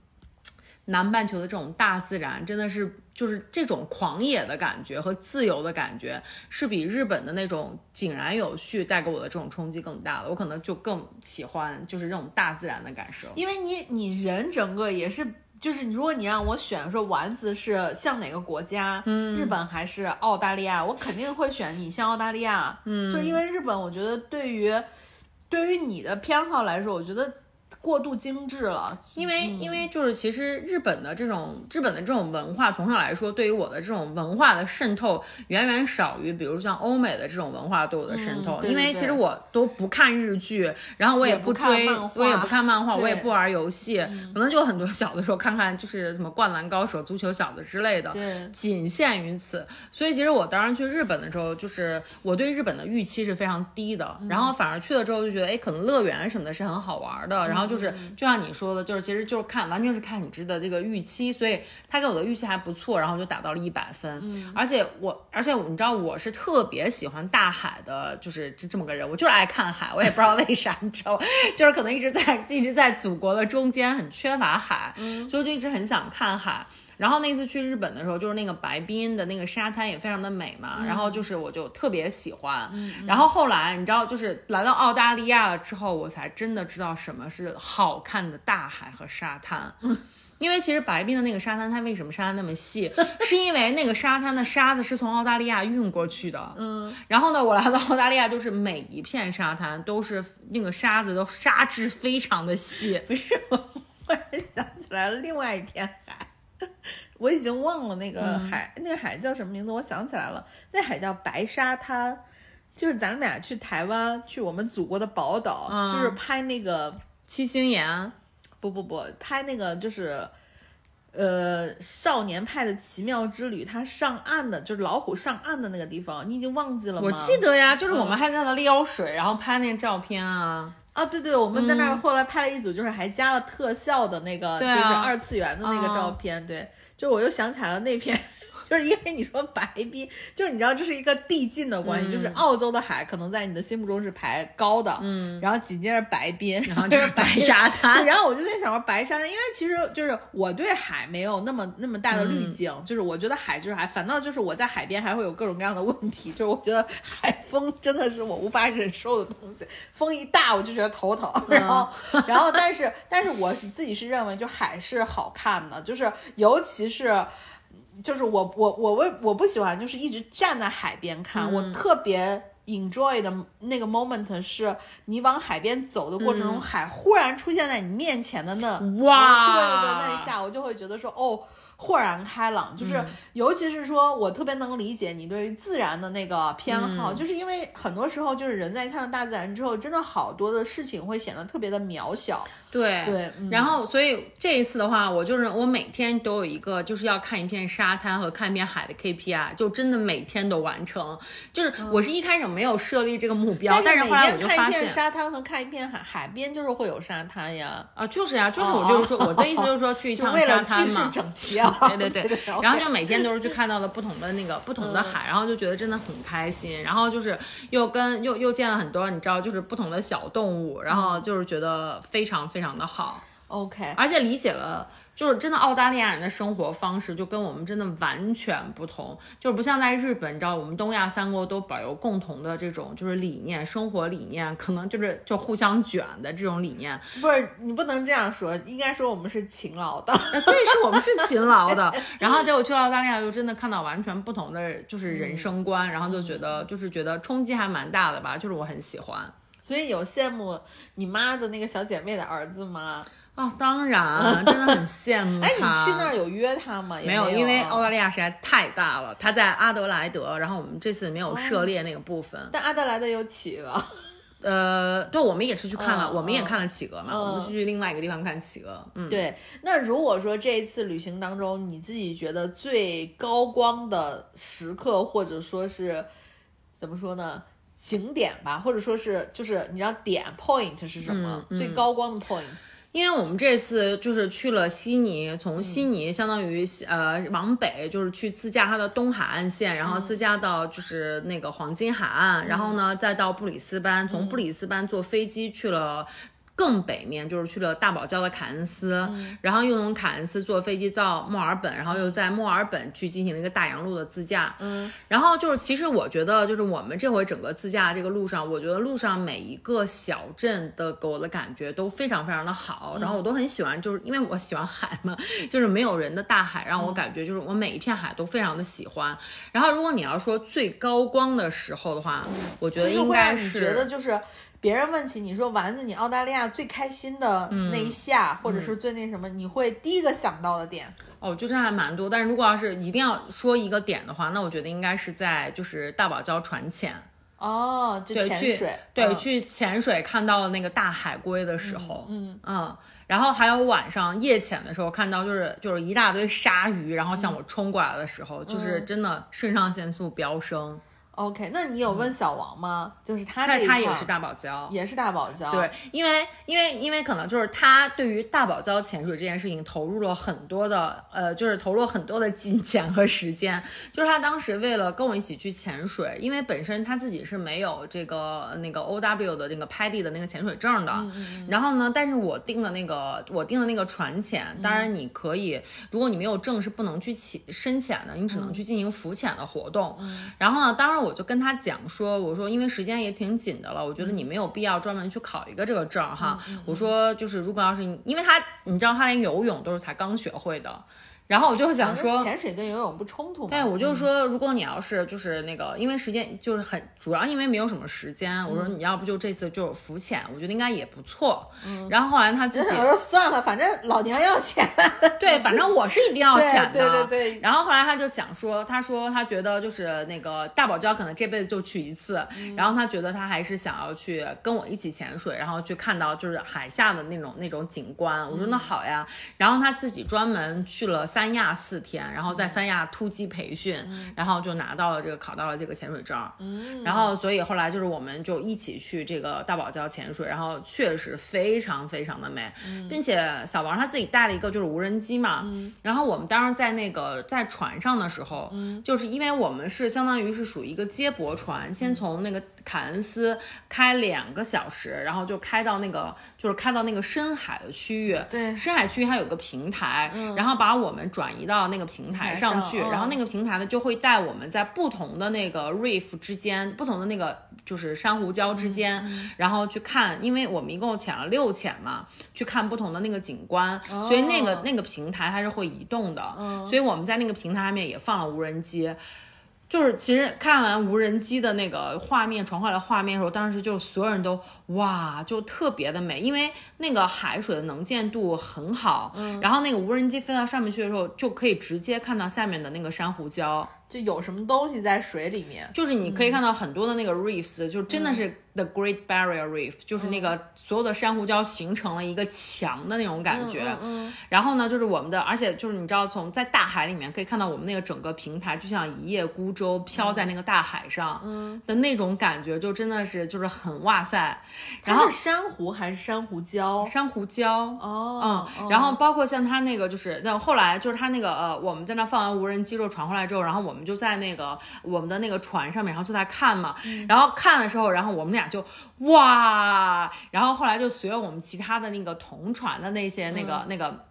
Speaker 1: 南半球的这种大自然真的是。就是这种狂野的感觉和自由的感觉，是比日本的那种井然有序带给我的这种冲击更大的。我可能就更喜欢就是这种大自然的感受，
Speaker 2: 因为你你人整个也是，就是如果你让我选说丸子是像哪个国家，嗯，日本还是澳大利亚，我肯定会选你像澳大利亚，嗯，就是因为日本，我觉得对于对于你的偏好来说，我觉得。过度精致了，
Speaker 1: 因为因为就是其实日本的这种日本的这种文化，从小来说，对于我的这种文化的渗透远远少于，比如像欧美的这种文化对我的渗透。因为其实我都不看日剧，然后我
Speaker 2: 也
Speaker 1: 不追，我也不看漫画，我也不玩游戏，可能就很多小的时候看看就是什么灌篮高手、足球小子之类的，仅限于此。所以其实我当时去日本的时候，就是我对日本的预期是非常低的，然后反而去了之后就觉得，哎，可能乐园什么的是很好玩的，然后就。就是，就像你说的，就是其实就是看，完全是看你值得这个预期，所以他给我的预期还不错，然后就打到了一百分。嗯，而且我，而且你知道我是特别喜欢大海的，就是这这么个人，我就是爱看海，我也不知道为啥，你知道，就是可能一直在一直在祖国的中间很缺乏海，所以我就一直很想看海。然后那次去日本的时候，就是那个白滨的那个沙滩也非常的美嘛，然后就是我就特别喜欢。然后后来你知道，就是来到澳大利亚了之后，我才真的知道什么是好看的大海和沙滩。因为其实白滨的那个沙滩，它为什么沙滩那么细，是因为那个沙滩的沙子是从澳大利亚运过去的。嗯。然后呢，我来到澳大利亚，就是每一片沙滩都是那个沙子都沙质非常的细。
Speaker 2: 不是，我忽然想起来了另外一片海。我已经忘了那个海，那个海叫什么名字？我想起来了，那海叫白沙滩，就是咱们俩去台湾，去我们祖国的宝岛，就是拍那个
Speaker 1: 七星岩，
Speaker 2: 不不不，拍那个就是，呃，少年派的奇妙之旅，他上岸的，就是老虎上岸的那个地方，你已经忘记了吗？
Speaker 1: 我记得呀，就是我们还在那撩水，然后拍那个照片啊。
Speaker 2: 啊，对对，我们在那儿后来拍了一组，就是还加了特效的那个，就是二次元的那个照片，对，就我又想起来了那篇。就是因为你说白冰，就是你知道这是一个递进的关系，就是澳洲的海可能在你的心目中是排高的，嗯，然后紧接着白冰，
Speaker 1: 然后就是白沙滩，
Speaker 2: 然后我就在想说白沙滩，因为其实就是我对海没有那么那么大的滤镜，就是我觉得海就是海，反倒就是我在海边还会有各种各样的问题，就是我觉得海风真的是我无法忍受的东西，风一大我就觉得头疼，然后然后但是但是我是自己是认为就海是好看的，就是尤其是。就是我我我为我不喜欢就是一直站在海边看，我特别 enjoy 的那个 moment 是你往海边走的过程中，海忽然出现在你面前的那
Speaker 1: 哇
Speaker 2: 对对那一下，我就会觉得说哦。豁然开朗，就是尤其是说，我特别能理解你对于自然的那个偏好，就是因为很多时候，就是人在看到大自然之后，真的好多的事情会显得特别的渺小。
Speaker 1: 对
Speaker 2: 对，
Speaker 1: 然后所以这一次的话，我就是我每天都有一个就是要看一片沙滩和看一片海的 KPI，就真的每天都完成。就是我是一开始没有设立这个目标，但
Speaker 2: 是
Speaker 1: 后来我就发现，
Speaker 2: 沙滩和看一片海，海边就是会有沙滩呀。
Speaker 1: 啊，就是呀，就是我就是说，我的意思就是说去一趟 沙滩嘛。
Speaker 2: 整齐啊。
Speaker 1: 对对对。然后就每天都是去看到了不同的那个不同的海，然后就觉得真的很开心。然后就是又跟又又见了很多你知道就是不同的小动物，然后就是觉得非常非常的好。
Speaker 2: OK，
Speaker 1: 而且理解了，就是真的澳大利亚人的生活方式就跟我们真的完全不同，就是不像在日本，你知道我们东亚三国都保有共同的这种就是理念，生活理念，可能就是就互相卷的这种理念。
Speaker 2: 不是你不能这样说，应该说我们是勤劳的。
Speaker 1: 对，是我们是勤劳的。然后结果去澳大利亚又真的看到完全不同的就是人生观，然后就觉得就是觉得冲击还蛮大的吧，就是我很喜欢。
Speaker 2: 所以有羡慕你妈的那个小姐妹的儿子吗？
Speaker 1: 哦，当然，真的很羡慕
Speaker 2: 他。哎，你去那儿有约他吗？没
Speaker 1: 有，因为澳大利亚实在太大了。他在阿德莱德，然后我们这次没有涉猎那个部分。
Speaker 2: 但阿德莱德有企鹅。
Speaker 1: 呃，对，我们也是去看了，我们也看了企鹅嘛。我们是去另外一个地方看企鹅。嗯，
Speaker 2: 对。那如果说这一次旅行当中，你自己觉得最高光的时刻，或者说是怎么说呢？景点吧，或者说是就是你知道点 point 是什么？最高光的 point。
Speaker 1: 因为我们这次就是去了悉尼，从悉尼相当于呃往北，就是去自驾它的东海岸线，然后自驾到就是那个黄金海岸，然后呢再到布里斯班，从布里斯班坐飞机去了。更北面就是去了大堡礁的凯恩斯，然后又从凯恩斯坐飞机到墨尔本，然后又在墨尔本去进行了一个大洋路的自驾。嗯，然后就是其实我觉得就是我们这回整个自驾这个路上，我觉得路上每一个小镇的给我的感觉都非常非常的好，然后我都很喜欢，就是因为我喜欢海嘛，就是没有人的大海让我感觉就是我每一片海都非常的喜欢。然后如果你要说最高光的时候的话，我觉得应该是
Speaker 2: 觉得就是。别人问起你说丸子，你澳大利亚最开心的那一下，或者是最那什么，你会第一个想到的点？
Speaker 1: 哦，就是还蛮多。但是如果要是一定要说一个点的话，那我觉得应该是在就是大堡礁船潜。
Speaker 2: 哦，就潜水。
Speaker 1: 对，去潜水看到那个大海龟的时候，嗯嗯，然后还有晚上夜潜的时候看到就是就是一大堆鲨鱼，然后向我冲过来的时候，就是真的肾上腺素飙升。
Speaker 2: OK，那你有问小王吗？就是他
Speaker 1: 这他也是大堡礁，
Speaker 2: 也是大堡礁。
Speaker 1: 对，因为因为因为可能就是他对于大堡礁潜水这件事情投入了很多的呃，就是投入了很多的金钱和时间。就是他当时为了跟我一起去潜水，因为本身他自己是没有这个那个 OW 的那个拍地的那个潜水证的。然后呢，但是我订的那个我订的那个船潜，当然你可以，如果你没有证是不能去潜深潜的，你只能去进行浮潜的活动。然后呢，当然。我就跟他讲说，我说因为时间也挺紧的了，我觉得你没有必要专门去考一个这个证哈。我说就是如果要是因为他，你知道他连游泳都是才刚学会的。然后我就想说，
Speaker 2: 潜水跟游泳不冲突吗？
Speaker 1: 对，我就说，如果你要是就是那个，因为时间就是很主要，因为没有什么时间。我说你要不就这次就浮潜，我觉得应该也不错。然后后来他自己
Speaker 2: 我说算了，反正老娘要潜。
Speaker 1: 对，反正我是一定要潜的。
Speaker 2: 对对对。
Speaker 1: 然后后来他就想说，他说他觉得就是那个大堡礁可能这辈子就去一次，然后他觉得他还是想要去跟我一起潜水，然后去看到就是海下的那种那种景观。我说那好呀。然后他自己专门去了。三亚四天，然后在三亚突击培训，然后就拿到了这个考到了这个潜水证。嗯，然后所以后来就是我们就一起去这个大堡礁潜水，然后确实非常非常的美，并且小王他自己带了一个就是无人机嘛。然后我们当时在那个在船上的时候，就是因为我们是相当于是属于一个接驳船，先从那个凯恩斯开两个小时，然后就开到那个就是开到那个深海的区域。
Speaker 2: 对，
Speaker 1: 深海区域它有个平台，然后把我们。转移到那个平台上去，然后那个平台呢就会带我们在不同的那个 reef 之间，不同的那个就是珊瑚礁之间，
Speaker 2: 嗯
Speaker 1: 然后去看，因为我们一共潜了六潜嘛，去看不同的那个景观，
Speaker 2: 哦
Speaker 1: 所以那个那个平台它是会移动的，
Speaker 2: 嗯
Speaker 1: 所以我们在那个平台上面也放了无人机。就是其实看完无人机的那个画面传回来的画面的时候，当时就所有人都哇，就特别的美，因为那个海水的能见度很好，
Speaker 2: 嗯
Speaker 1: 然后那个无人机飞到上面去的时候，就可以直接看到下面的那个珊瑚礁，
Speaker 2: 就有什么东西在水里面。
Speaker 1: 就是你可以看到很多的那个 reefs，、就真的是 the Great Barrier Reef，、就是那个所有的珊瑚礁形成了一个墙的那种感觉。然后呢，就是我们的，而且就是你知道，从在大海里面可以看到我们那个整个平台，就像一叶孤舟飘在那个大海上的那种感觉，就真的是就是很哇塞。然后
Speaker 2: 它是珊瑚还是珊瑚礁？
Speaker 1: 珊瑚礁。
Speaker 2: 哦，
Speaker 1: 嗯，然后包括像它那个，就是那后来就是它那个呃，我们在那放完无人机之后传回来之后，然后我们就在那个我们的那个船上面，然后就在看嘛，然后看的时候，然后我们俩就哇，然后后来就随着我们其他的那个同船的那些那个、那个。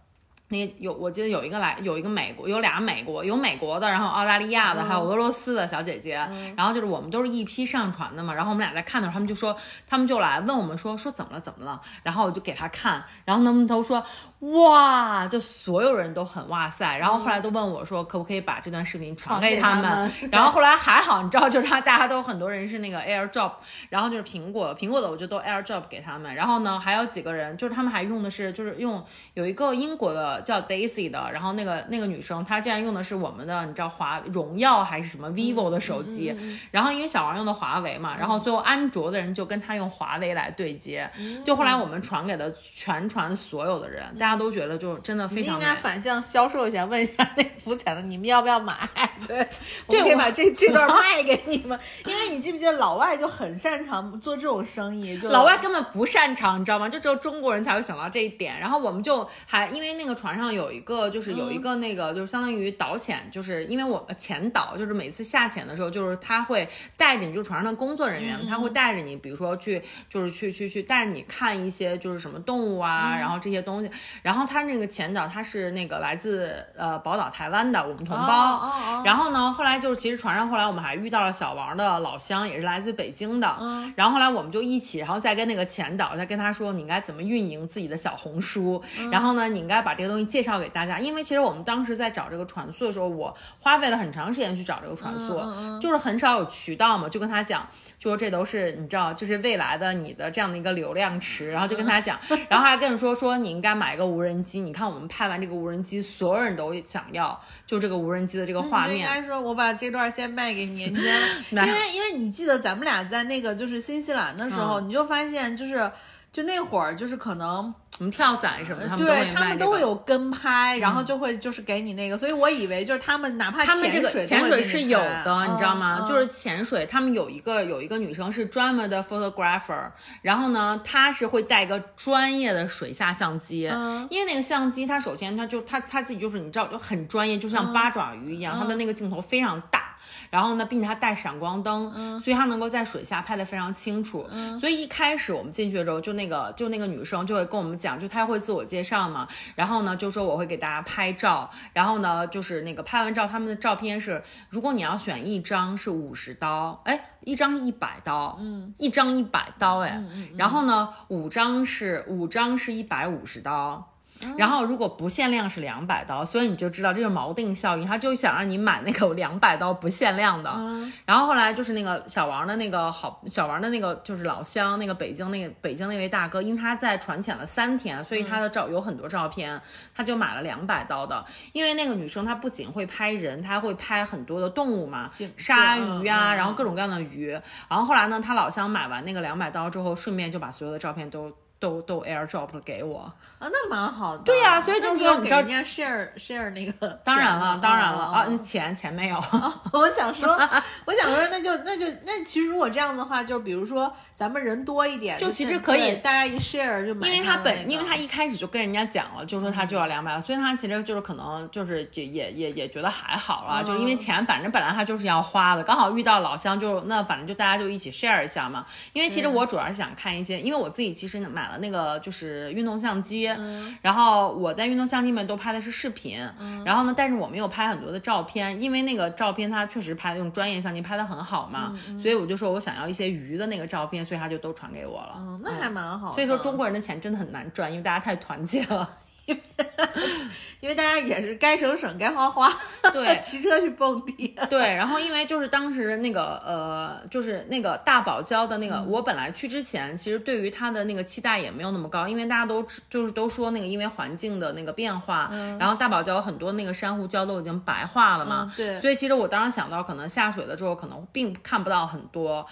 Speaker 1: 那有，我记得有一个来，有一个美国，有俩美国，有美国的，然后澳大利亚的，还有俄罗斯的小姐姐，然后就是我们都是一批上船的嘛，然后我们俩在看的时候，他们就说，他们就来问我们说说怎么了怎么了，然后我就给他看，然后他们都说哇，就所有人都很哇塞，然后后来都问我说可不可以把这段视频传给他们，
Speaker 2: 们。
Speaker 1: 然后后来还好，你知道，就是他大家都很多人是那个 AirDrop，然后就是苹果苹果的我就都 AirDrop 给他们，然后呢还有几个人就是他们还用的是就是用有一个英国的叫 Daisy 的，然后那个那个女生她竟然用的是我们的你知道华荣耀还是什么 vivo 的手机，然后因为小王用的华为嘛，然后最后安卓的人就跟他用华为来对接，就后来我们传给了全船所有的人，大家都觉得就真的非常应。
Speaker 2: 该反向销售一下，问一下那浮潜的，你们要不要买？对，我们可以把这这段卖给你们，因为你记不记得老外就很擅长做这种生意，就
Speaker 1: 老外根本不擅长，你知道吗？就只有中国人才会想到这一点。然后我们就还因为那个船上有一个，就是有一个那个，就是相当于导潜，就是因为我们潜导，就是每次下潜的时候，就是他会带着你，就船上的工作人员，他会带着你，比如说去，就是去去去带着你看一些就是什么动物啊，然后这些东西。然后他那个前导他是那个来自呃宝岛台湾的我们同胞，
Speaker 2: 哦哦哦。
Speaker 1: 然后呢，后来就是其实船上后来我们还遇到了小王的老乡，也是来自北京的。
Speaker 2: 嗯。
Speaker 1: 然后后来我们就一起，然后再跟那个前导，再跟他说你应该怎么运营自己的小红书，
Speaker 2: 嗯。
Speaker 1: 然后呢，你应该把这个东西介绍给大家。因为其实我们当时在找这个船速的时候，我花费了很长时间去找这个船速，
Speaker 2: 嗯
Speaker 1: 就是很少有渠道嘛，就跟他讲，就说这都是你知道，就是未来的你的这样的一个流量池，然后就跟他讲，然后还跟你说说你应该买一个无人机，你看我们拍完这个无人机，所有人都想要，就这个无人机的这个画面。
Speaker 2: 就应该说，我把这段先卖给你，你先，因为因为你记得咱们俩在那个就是新西兰的时候，
Speaker 1: 嗯
Speaker 2: 你就发现就是就那会儿就是可能
Speaker 1: 什么跳伞什么，他们都
Speaker 2: 对他们都会有跟拍，然后就会就是给你那个，所以我以为就是他们哪怕
Speaker 1: 他们这个
Speaker 2: 水
Speaker 1: 潜水是有的，你知道吗？
Speaker 2: 嗯
Speaker 1: 就是潜水，他们有一个有一个女生是专门的 photographer，然后呢，她是会带一个专业的水下相机，
Speaker 2: 嗯
Speaker 1: 因为那个相机它首先它就它它自己就是你知道就很专业，就像
Speaker 2: 嗯
Speaker 1: 八爪鱼一样，它的那个镜头非常大。然后呢，并且它带闪光灯，
Speaker 2: 嗯。
Speaker 1: 所以它能够在水下拍得非常清楚。所以一开始我们进去的时候，就那个就那个女生就会跟我们讲，就她会自我介绍嘛，然后呢就说我会给大家拍照，然后呢就是那个拍完照，他们的照片是，如果你要选一张是五十刀，哎，一张一百刀，嗯，一张一百刀，哎，然后呢五张是五张是一百五十刀。然后如果不限量是两百刀，所以你就知道这是锚定效应，他就想让你买那个两百刀不限量的。然后后来就是那个小王的那个好小王的那个就是老乡，那个北京那个北京那位大哥，因为他在船潜了三天，所以他的照有很多照片，他就买了两百刀的。因为那个女生她不仅会拍人，她会拍很多的动物嘛，鲨鱼啊，然后各种各样的鱼。然后后来呢，他老乡买完那个两百刀之后，顺便就把所有的照片都。都都 airdrop 了给我，
Speaker 2: 啊，那蛮好的。
Speaker 1: 对呀所以就是说你知道
Speaker 2: 你要给人家 share share 那个，
Speaker 1: 当然了，当然了啊
Speaker 2: 嗯，
Speaker 1: 钱钱没有，
Speaker 2: 我想说，我想说，那就那就那其实如果这样的话，就比如说咱们人多一点，
Speaker 1: 就其实可以
Speaker 2: 大家一 share 就买
Speaker 1: 因为他本，因为他一开始就跟人家讲了，就说他就要两百，所以他其实就是可能就是也也也也觉得还好了，
Speaker 2: 嗯
Speaker 1: 就是因为钱反正本来他就是要花的，刚好遇到老乡就那反正就大家就一起 share 一下嘛。因为其实我主要是想看一些，因为我自己其实买了了那个就是运动相机，然后我在运动相机里面都拍的是视频，然后呢，但是我没有拍很多的照片，因为那个照片它确实拍用专业相机拍的很好嘛，所以我就说我想要一些鱼的那个照片，所以他就都传给我了。
Speaker 2: 嗯，那还蛮好的。
Speaker 1: 所以说中国人的钱真的很难赚，因为大家太团结了。
Speaker 2: 因为大家也是该省省，该花花，
Speaker 1: 对，
Speaker 2: 骑车去蹦迪，
Speaker 1: 对。然后因为就是当时那个呃，就是那个大堡礁的那个，我本来去之前，其实对于它的那个期待也没有那么高，因为大家都就是都说那个因为环境的那个变化，然后大堡礁很多那个珊瑚礁都已经白化了嘛，
Speaker 2: 对。
Speaker 1: 所以其实我当时想到可能下水了之后可能并看不到很多，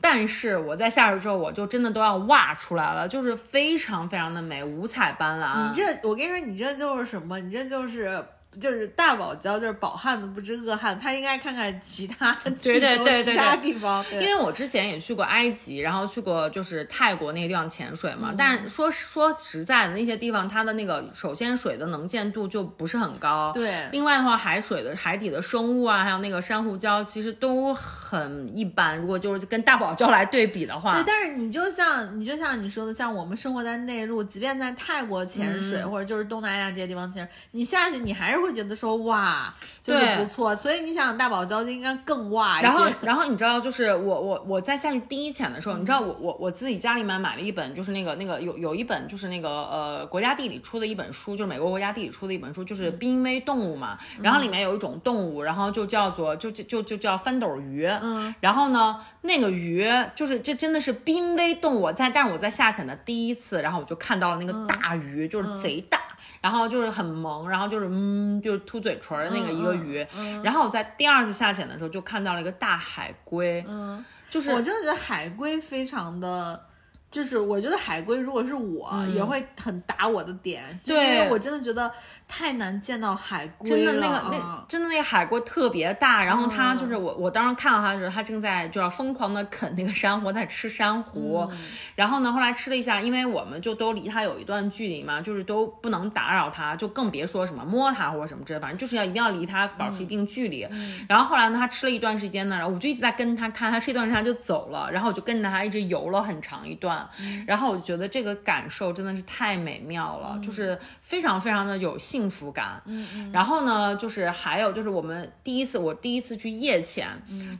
Speaker 1: 但是我在下水之后我就真的都要哇出来了，就是非常非常的美，五彩斑斓。
Speaker 2: 你这我跟你说，你这就是什么？你这就是。就是大堡礁，就是饱汉子不知饿汉，他应该看看其他
Speaker 1: 对对对
Speaker 2: 其他地方。因
Speaker 1: 为我之前也去过埃及，然后去过就是泰国那个地方潜水嘛。但说说实在的，那些地方它的那个首先水的能见度就不是很高。
Speaker 2: 对。
Speaker 1: 另外的话，海水的海底的生物啊，还有那个珊瑚礁，其实都很一般。如果就是跟大堡礁来对比的话。
Speaker 2: 对，但是你就像你就像你说的，像我们生活在内陆，即便在泰国潜水，或者就是东南亚这些地方潜水，你下去你还是。会觉得说哇，就是不错，所以你想大堡礁就应该更哇
Speaker 1: 一些。然后，然后你知道，就是我我我在下去第一潜的时候，你知道我我我自己家里面买了一本，就是那个那个有有一本就是那个呃国家地理出的一本书，就是美国国家地理出的一本书，就是濒危动物嘛。然后里面有一种动物，然后就叫做就就就就叫翻斗鱼。嗯。然后呢，那个鱼就是这真的是濒危动物，在但是我在下潜的第一次，然后我就看到了那个大鱼，就是贼大。然后就是很萌，然后就是嗯，就是凸嘴唇的那个一个鱼。然后我在第二次下潜的时候就看到了一个大海龟。嗯，就是
Speaker 2: 我真的觉得海龟非常的。就是我觉得海龟如果是我也会很打我的点，因为我真的觉得太难见到海龟
Speaker 1: 了。真的那个那真的那个海龟特别大，然后它就是我我当时看到它的时候，它正在就要疯狂的啃那个珊瑚，在吃珊瑚。然后呢，后来吃了一下，因为我们就都离它有一段距离嘛，就是都不能打扰它，就更别说什么摸它或者什么之类，反正就是要一定要离它保持一定距离。然后后来呢，它吃了一段时间呢，然后我就一直在跟它看，它吃一段时间就走了，然后我就跟着它一直游了很长一段。然后我觉得这个感受真的是太美妙了，就是非常非常的有幸福感。嗯嗯。然后呢，就是还有就是我们第一次我第一次去夜潜，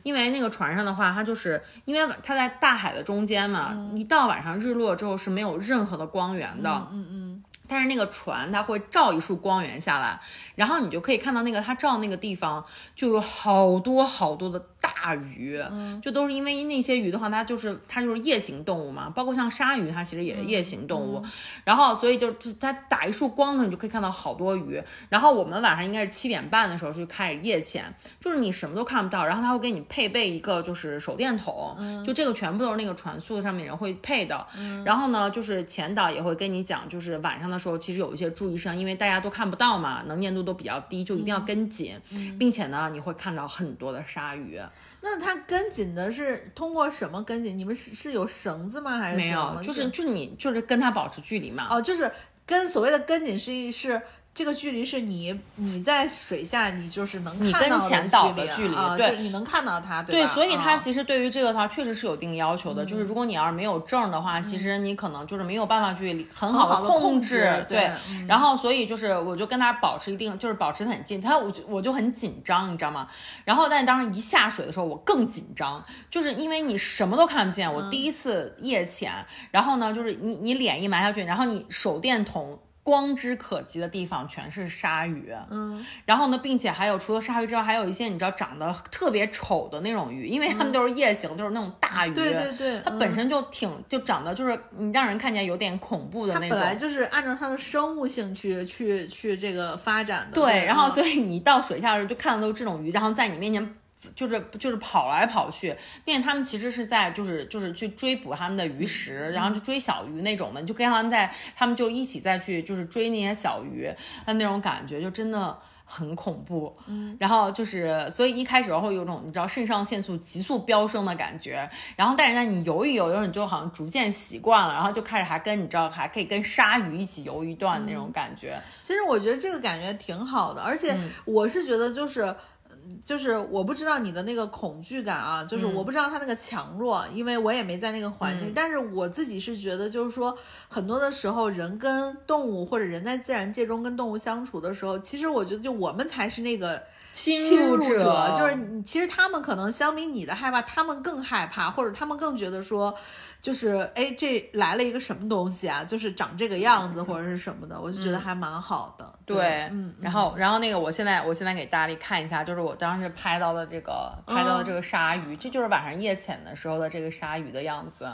Speaker 1: 因为那个船上的话，它就是因为它在大海的中间嘛，一到晚上日落之后是没有任何的光源的。
Speaker 2: 嗯嗯。
Speaker 1: 但是那个船它会照一束光源下来，然后你就可以看到那个它照那个地方就有好多好多的。大鱼，就都是因为那些鱼的话，它就是它就是夜行动物嘛，包括像鲨鱼，它其实也是夜行动物。然后所以就它打一束光呢，你就可以看到好多鱼。然后我们晚上应该是七点半的时候就开始夜潜，就是你什么都看不到，然后它会给你配备一个就是手电筒，就这个全部都是那个船速上面人会配的。然后呢，就是前导也会跟你讲，就是晚上的时候其实有一些注意事项，因为大家都看不到嘛，能见度都比较低，就一定要跟紧，并且呢，你会看到很多的鲨鱼。
Speaker 2: 那它跟紧的是通过什么跟紧？你们是是有绳子吗？还是
Speaker 1: 没有？就是就是你就是跟它保持距离嘛。
Speaker 2: 哦，就是跟所谓的跟紧是是。这个距离是你你在水下，你就是能
Speaker 1: 你跟前导的距离，对，
Speaker 2: 你能看到它，
Speaker 1: 对
Speaker 2: 吧？
Speaker 1: 对，所以它其实对于这个的话确实是有一定要求的，就是如果你要是没有证的话，其实你可能就是没有办法去很好
Speaker 2: 的
Speaker 1: 控
Speaker 2: 制，
Speaker 1: 对。然后所以就是我就跟他保持一定，就是保持很近，他我就我就很紧张，你知道吗？然后但当时一下水的时候，我更紧张，就是因为你什么都看不见，我第一次夜潜，然后呢，就是你你脸一埋下去，然后你手电筒。光之可及的地方全是鲨鱼，嗯，然后呢，并且还有除了鲨鱼之外，还有一些你知道长得特别丑的那种鱼，因为它们都是夜行，都是那种大鱼，
Speaker 2: 对对对，
Speaker 1: 它本身就挺就长得就是你让人看起来有点恐怖的那种，
Speaker 2: 本来就是按照它的生物性去去去这个发展的，
Speaker 1: 对，然后所以你到水下的时候就看到都是这种鱼，然后在你面前。就是就是跑来跑去，并且他们其实是在就是就是去追捕他们的鱼食，然后就追小鱼那种的，就跟他们在他们就一起再去就是追那些小鱼，那那种感觉就真的很恐怖。嗯，然后就是所以一开始会有种你知道肾上腺素急速飙升的感觉，然后但是在你游一游，游你就好像逐渐习惯了，然后就开始还跟你知道还可以跟鲨鱼一起游一段那种感觉。
Speaker 2: 其实我觉得这个感觉挺好的，而且我是觉得就是。就是我不知道你的那个恐惧感啊，就是我不知道他那个强弱，因为我也没在那个环境。但是我自己是觉得，就是说很多的时候，人跟动物或者人在自然界中跟动物相处的时候，其实我觉得就我们才是那个侵入者，就是其实他们可能相比你的害怕，他们更害怕，或者他们更觉得说。就是哎，这来了一个什么东西啊？就是长这个样子或者是什么的，我就觉得还蛮好的。
Speaker 1: 对，
Speaker 2: 嗯。
Speaker 1: 然后，然后那个，我现在我现在给大力看一下，就是我当时拍到的这个拍到的这个鲨鱼，这就是晚上夜潜的时候的这个鲨鱼的样子。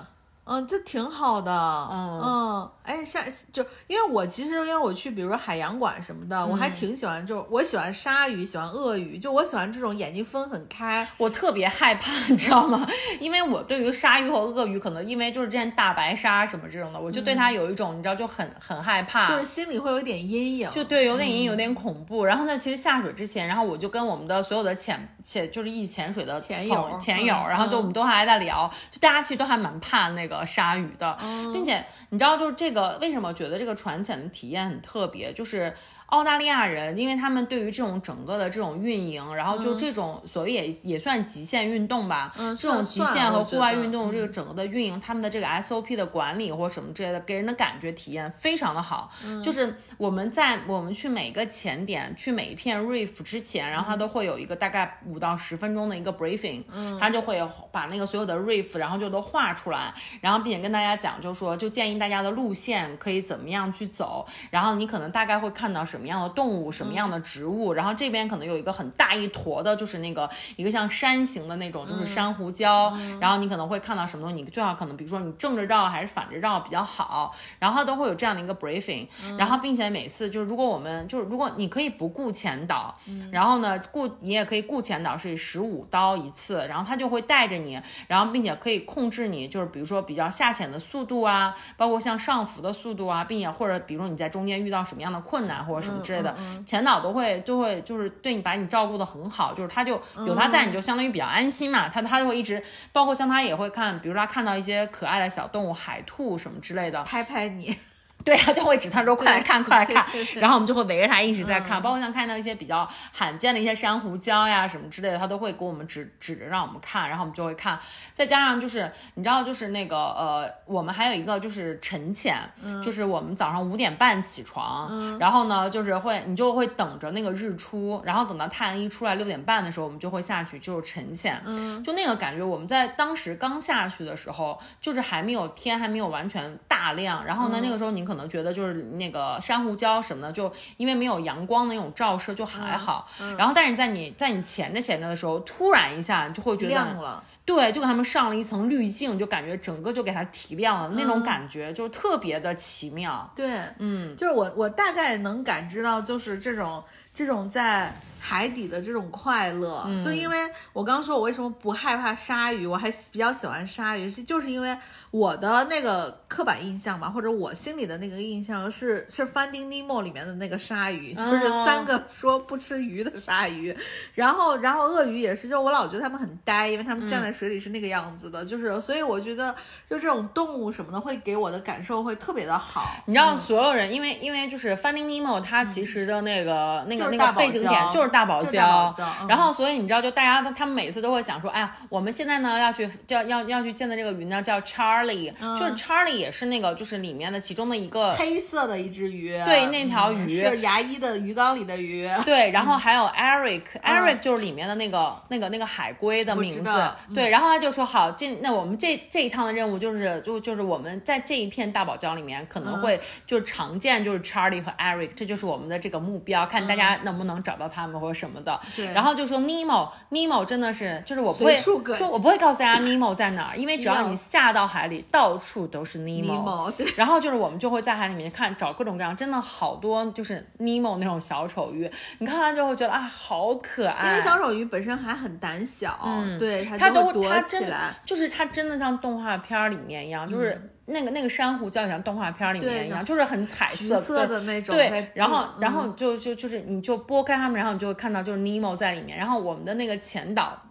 Speaker 2: 嗯，这挺好的。嗯嗯，哎，鲨就因为我其实因为我去，比如说海洋馆什么的，我还挺喜欢，就我喜欢鲨鱼，喜欢鳄鱼，就我喜欢这种眼睛分很开。
Speaker 1: 我特别害怕，你知道吗？因为我对于鲨鱼和鳄鱼，可能因为就是之前大白鲨什么这种的，我就对它有一种你知道就很很害怕，
Speaker 2: 就是心里会有点阴影。
Speaker 1: 就对，有点阴影，有点恐怖。然后呢，其实下水之前，然后我就跟我们的所有的潜潜就是一起潜水的
Speaker 2: 潜友
Speaker 1: 潜友，然后就我们都还在聊，就大家其实都还蛮怕那个鲨鱼的。并且你知道，就是这个为什么觉得这个船潜的体验很特别，就是。澳大利亚人，因为他们对于这种整个的这种运营，然后就这种所谓也也算极限运动吧，
Speaker 2: 嗯，
Speaker 1: 这种极限和户外运动这个整个的运营，他们的这个 SOP 的管理或什么之类的，给人的感觉体验非常的好。就是我们在我们去每个潜点，去每一片 reef 之前，然后他都会有一个大概五到十分钟的一个 briefing，嗯，他就会把那个所有的 reef，然后就都画出来，然后并且跟大家讲，就说就建议大家的路线可以怎么样去走，然后你可能大概会看到什。什么样的动物，什么样的植物，然后这边可能有一个很大一坨的，就是那个一个像山形的那种，就是珊瑚礁。然后你可能会看到什么东西，你最好可能比如说你正着绕还是反着绕比较好。然后都会有这样的一个 briefing。然后并且每次就是如果我们就是如果你可以不顾前导，然后呢顾你也可以顾前导是以十五刀一次，然后他就会带着你，然后并且可以控制你就是比如说比较下潜的速度啊，包括像上浮的速度啊，并且或者比如说你在中间遇到什么样的困难或者。什么之类的，前导都会就会就是对你把你照顾的很好，就是他就有他在，你就相当于比较安心嘛。他他就会一直，包括像他也会看，比如说他看到一些可爱的小动物，海兔什么之类的，
Speaker 2: 拍拍你。
Speaker 1: 对啊，就会指他说快来看，快来看，然后我们就会围着他一直在看，包括像看到一些比较罕见的一些珊瑚礁呀什么之类的，他都会给我们指指着让我们看，然后我们就会看。再加上就是你知道，就是那个呃，我们还有一个就是晨潜，就是我们早上五点半起床，然后呢就是会你就会等着那个日出，然后等到太阳一出来六点半的时候，我们就会下去就是晨潜，就那个感觉，我们在当时刚下去的时候，就是还没有天还没有完全大亮，然后呢那个时候您。可能觉得就是那个珊瑚礁什么的，就因为没有阳光的那种照射就还好。然后，但是在你在你潜着潜着的时候，突然一下就会觉得
Speaker 2: 亮了。
Speaker 1: 对，就给他们上了一层滤镜，就感觉整个就给它提亮了，那种感觉就是特别的奇妙。
Speaker 2: 对，
Speaker 1: 嗯，
Speaker 2: 就是我我大概能感知到，就是这种这种在。海底的这种快乐，就因为我刚刚说我为什么不害怕鲨鱼，我还比较喜欢鲨鱼，是就是因为我的那个刻板印象嘛，或者我心里的那个印象是是《Finding Nemo》里面的那个鲨鱼，就是三个说不吃鱼的鲨鱼，然后然后鳄鱼也是，就我老觉得它们很呆，因为它们站在水里是那个样子的，就是所以我觉得就这种动物什么的会给我的感受会特别的好。
Speaker 1: 你知道所有人，因为因为就是《Finding Nemo》，它其实的那个那个那个背景点就是。大堡礁，然后所以你知道，就大家他们每次都会想说，哎呀，我们现在呢要去叫要要去见的这个鱼呢叫 Charlie，就是 Charlie 也是那个就是里面的其中的一个
Speaker 2: 黑色的一只鱼，
Speaker 1: 对，那条鱼。
Speaker 2: 是牙医的鱼缸里的鱼，
Speaker 1: 对，然后还有 Eric，Eric 就是里面的那个那个那个海龟的名字，对，然后他就说好，这那我们这这一趟的任务就是就就是我们在这一片大堡礁里面可能会就是常见就是 Charlie 和 Eric，这就是我们的这个目标，看大家能不能找到他们。或者什么的，然后就说 Nemo，Nemo 真的是，就是我不会说，我不会告诉大家 Nemo 在哪儿，因为只要你下到海里，到处都是
Speaker 2: Nemo。
Speaker 1: 然后就是我们就会在海里面看，找各种各样，真的好多就是 Nemo 那种小丑鱼，你看完之后觉得啊，好可爱。
Speaker 2: 因为小丑鱼本身还很胆小，
Speaker 1: 嗯，
Speaker 2: 对，
Speaker 1: 它
Speaker 2: 都
Speaker 1: 它真
Speaker 2: 的
Speaker 1: 就是它真的像动画片里面一样，就是。那个那个珊瑚叫像动画片里面一样，就是很彩
Speaker 2: 色的那种。
Speaker 1: 对，然后然后就就就是你就拨开它们，然后你就会看到就是尼莫在里面。然后我们的那个前导。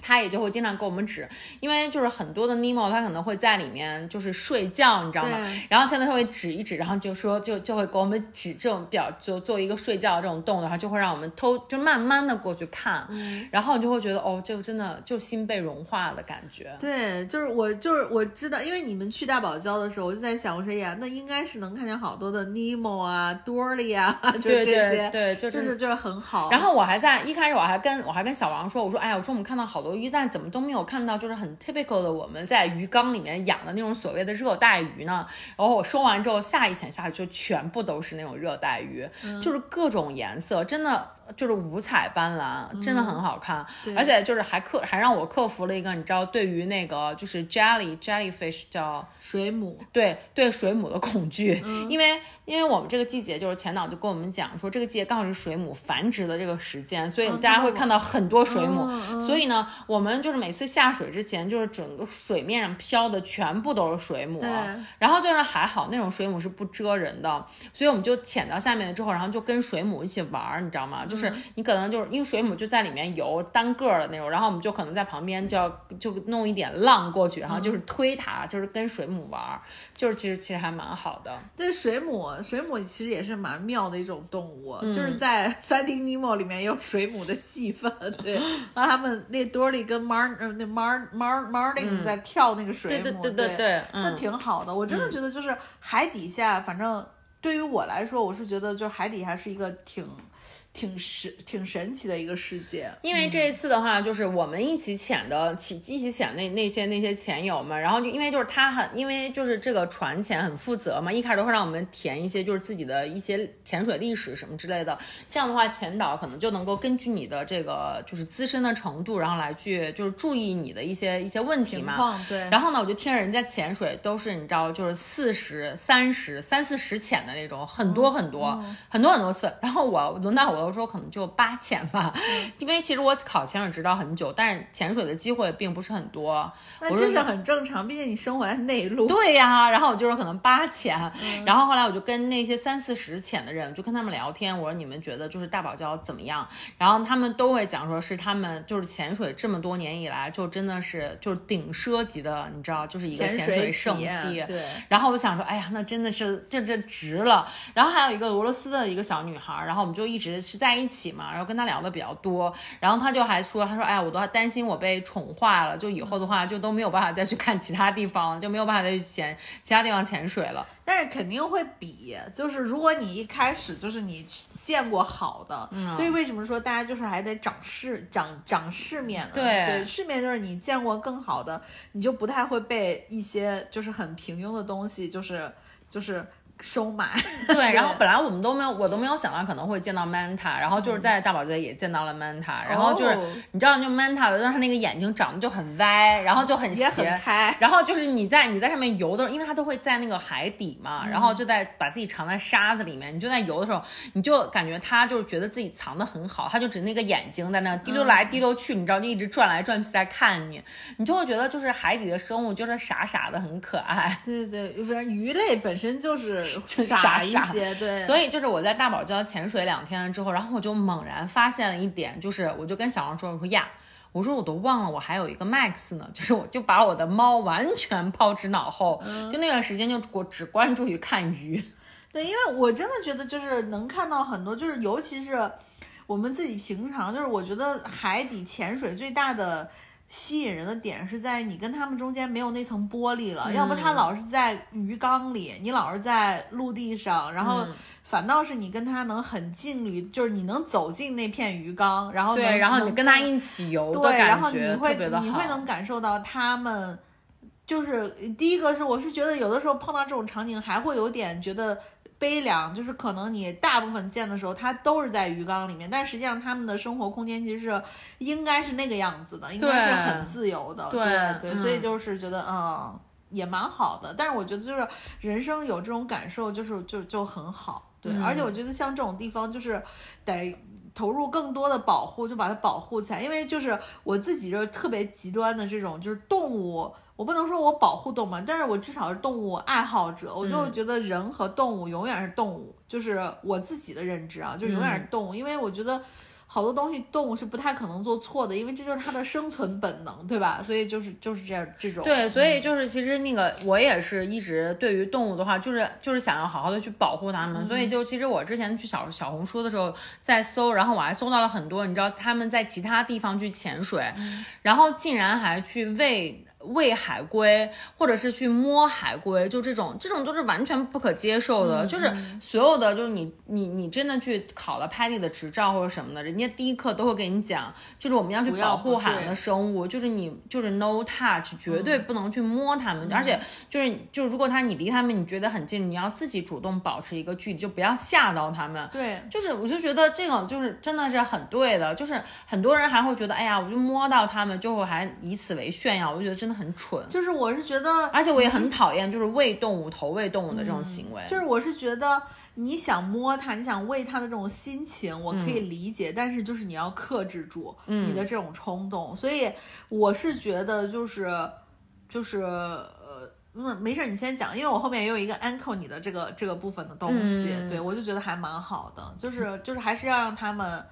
Speaker 1: 他也就会经常给我们指，因为就是很多的 Nemo 他可能会在里面就是睡觉，你知道吗？然后现在他会指一指，然后就说就就会给我们指这种表，就做一个睡觉这种动作，然后就会让我们偷就慢慢的过去看，然后你就会觉得哦，就真的就心被融化的感觉。
Speaker 2: 对，就是我就是我知道，因为你们去大堡礁的时候，我就在想，我说呀，那应该是能看见好多的 Nemo 啊，Dory 啊，就这些，
Speaker 1: 对，
Speaker 2: 就是就是很好。
Speaker 1: 然后我还在一开始我还跟我还跟小王说，我说哎呀，我说我们看到好多鱼，但怎么都没有看到就是很 typical 的我们在鱼缸里面养的那种所谓的热带鱼呢。然后我说完之后，下一潜下去就全部都是那种热带鱼，就是各种颜色，真的。就是五彩斑斓，真的很好看，而且就是还克还让我克服了一个，你知道，对于那个就是 jelly jellyfish 叫
Speaker 2: 水母，
Speaker 1: 对对水母的恐惧，因为因为我们这个季节就是前导就跟我们讲说，这个季节刚好是水母繁殖的这个时间，所以大家会看到很多水母，所以呢，我们就是每次下水之前，就是整个水面上飘的全部都是水母，然后就是还好那种水母是不蜇人的，所以我们就潜到下面了之后，然后就跟水母一起玩，你知道吗？就。是你可能就是因为水母就在里面游单个的那种，然后我们就可能在旁边就要就弄一点浪过去，然后就是推它，就是跟水母玩，就是其实其实还蛮好的。
Speaker 2: 对，水母水母其实也是蛮妙的一种动物，就是在 Finding Nemo 里面有水母的戏份。对，然后他们那 Dory 跟 Mar 那 Mar Mar Marlin 在跳那个水
Speaker 1: 母，对对对对，
Speaker 2: 那挺好的。我真的觉得就是海底下，反正对于我来说，我是觉得就海底下是一个挺。挺神挺神奇的一个世界，
Speaker 1: 因为这一次的话，就是我们一起潜的，起一起潜那那些那些潜友们，然后就因为就是他很，因为就是这个船潜很负责嘛，一开始都会让我们填一些就是自己的一些潜水历史什么之类的，这样的话潜导可能就能够根据你的这个就是资深的程度，然后来去就是注意你的一些一些问题嘛。
Speaker 2: 对。
Speaker 1: 然后呢，我就听着人家潜水都是你知道就是四十三十三四十潜的那种，很多很多很多很多次，然后我轮到我。我说可能就八潜吧，因为其实我考潜水执照很久，但是潜水的机会并不是很多。
Speaker 2: 那这是很正常，毕竟你生活在内陆。
Speaker 1: 对呀，然后我就说可能八潜，然后后来我就跟那些三四十潜的人，就跟他们聊天，我说你们觉得就是大堡礁怎么样？然后他们都会讲说是他们就是潜水这么多年以来，就真的是就是顶奢级的，你知道，就是一个潜水圣地。
Speaker 2: 对。
Speaker 1: 然后我想说，哎呀，那真的是这这值了。然后还有一个俄罗斯的一个小女孩，然后我们就一直是。在一起嘛，然后跟他聊的比较多，然后他就还说，他说，哎呀，我都担心我被宠坏了，就以后的话就都没有办法再去看其他地方，就没有办法再去潜其他地方潜水了。
Speaker 2: 但是肯定会比，就是如果你一开始就是你见过好的，所以为什么说大家就是还得长世长长世面呢？对，世面就是你见过更好的，你就不太会被一些就是很平庸的东西，就是就是。收买。
Speaker 1: 对，然后本来我们都没有，我都没有想到可能会见到 Manta，然后就是在大堡礁也见到了 Manta，然后就是你知道，就 Manta 的，就是它那个眼睛长得就很歪，然后就很斜，然后就是你在你在上面游的时候，因为它都会在那个海底嘛，然后就在把自己藏在沙子里面，你就在游的时候，你就感觉它就是觉得自己藏的很好，它就只那个眼睛在那滴溜来滴溜去，你知道就一直转来转去在看你，你就会觉得就是海底的生物就是傻傻的很可爱。
Speaker 2: 对对对，反正鱼类本身就是。
Speaker 1: 傻
Speaker 2: 一些，对，
Speaker 1: 所以就是我在大堡礁潜水两天了之后，然后我就猛然发现了一点，就是我就跟小王说，我说呀，我说我都忘了我还有一个 Max 呢，就是我就把我的猫完全抛之脑后，就那段时间就我只关注于看鱼。
Speaker 2: 对，因为我真的觉得就是能看到很多，就是尤其是我们自己平常，就是我觉得海底潜水最大的。吸引人的点是在你跟他们中间没有那层玻璃了，要不他老是在鱼缸里，你老是在陆地上，然后反倒是你跟他能很近离，就是你能走进那片鱼缸，然后
Speaker 1: 对，然后你跟他一起游，
Speaker 2: 对，然后你会你会能感受到他们，就是第一个是我是觉得有的时候碰到这种场景还会有点觉得。悲凉就是可能你大部分见的时候，它都是在鱼缸里面，但实际上他们的生活空间其实是应该是那个样子的，应该是很自由的。对对，所以就是觉得嗯也蛮好的。但是我觉得就是人生有这种感受，就是就就很好。对，而且我觉得像这种地方就是得投入更多的保护，就把它保护起来。因为就是我自己就是特别极端的这种就是动物。我不能说我保护动物，但是我至少是动物爱好者。我就觉得人和动物永远是动物，就是我自己的认知啊，就永远是动物。因为我觉得好多东西动物是不太可能做错的，因为这就是它的生存本能，对吧？所以就是就是这样这种。
Speaker 1: 对，所以就是其实那个我也是一直对于动物的话，就是就是想要好好的去保护它们。所以就其实我之前去小小红书的时候在搜，然后我还搜到了很多，你知道他们在其他地方去潜水，然后竟然还去喂。喂海龟，或者是去摸海龟，就这种，这种都是完全不可接受的。就是所有的，就是你你你真的去考了 PADI 的执照或者什么的，人家第一课都会给你讲，就是我们要去保护海洋的生物，就是你就是 no touch，绝对不能去摸它们，而且就是就是如果它你离它们你觉得很近，你要自己主动保持一个距离，就不要吓到它们。
Speaker 2: 对，
Speaker 1: 就是我就觉得这个就是真的是很对的，就是很多人还会觉得，哎呀，我就摸到它们，就会还以此为炫耀，我就觉得真的。很蠢，
Speaker 2: 就是我是觉得，
Speaker 1: 而且我也很讨厌，就是喂动物、投喂动物的这种行为。
Speaker 2: 就是我是觉得，你想摸它，你想喂它的这种心情，我可以理解，但是就是你要克制住你的这种冲动。所以我是觉得，就是就是呃，那没事，你先讲，因为我后面也有一个 uncle 你的这个这个部分的东西，对我就觉得还蛮好的，就是就是还是要让他们。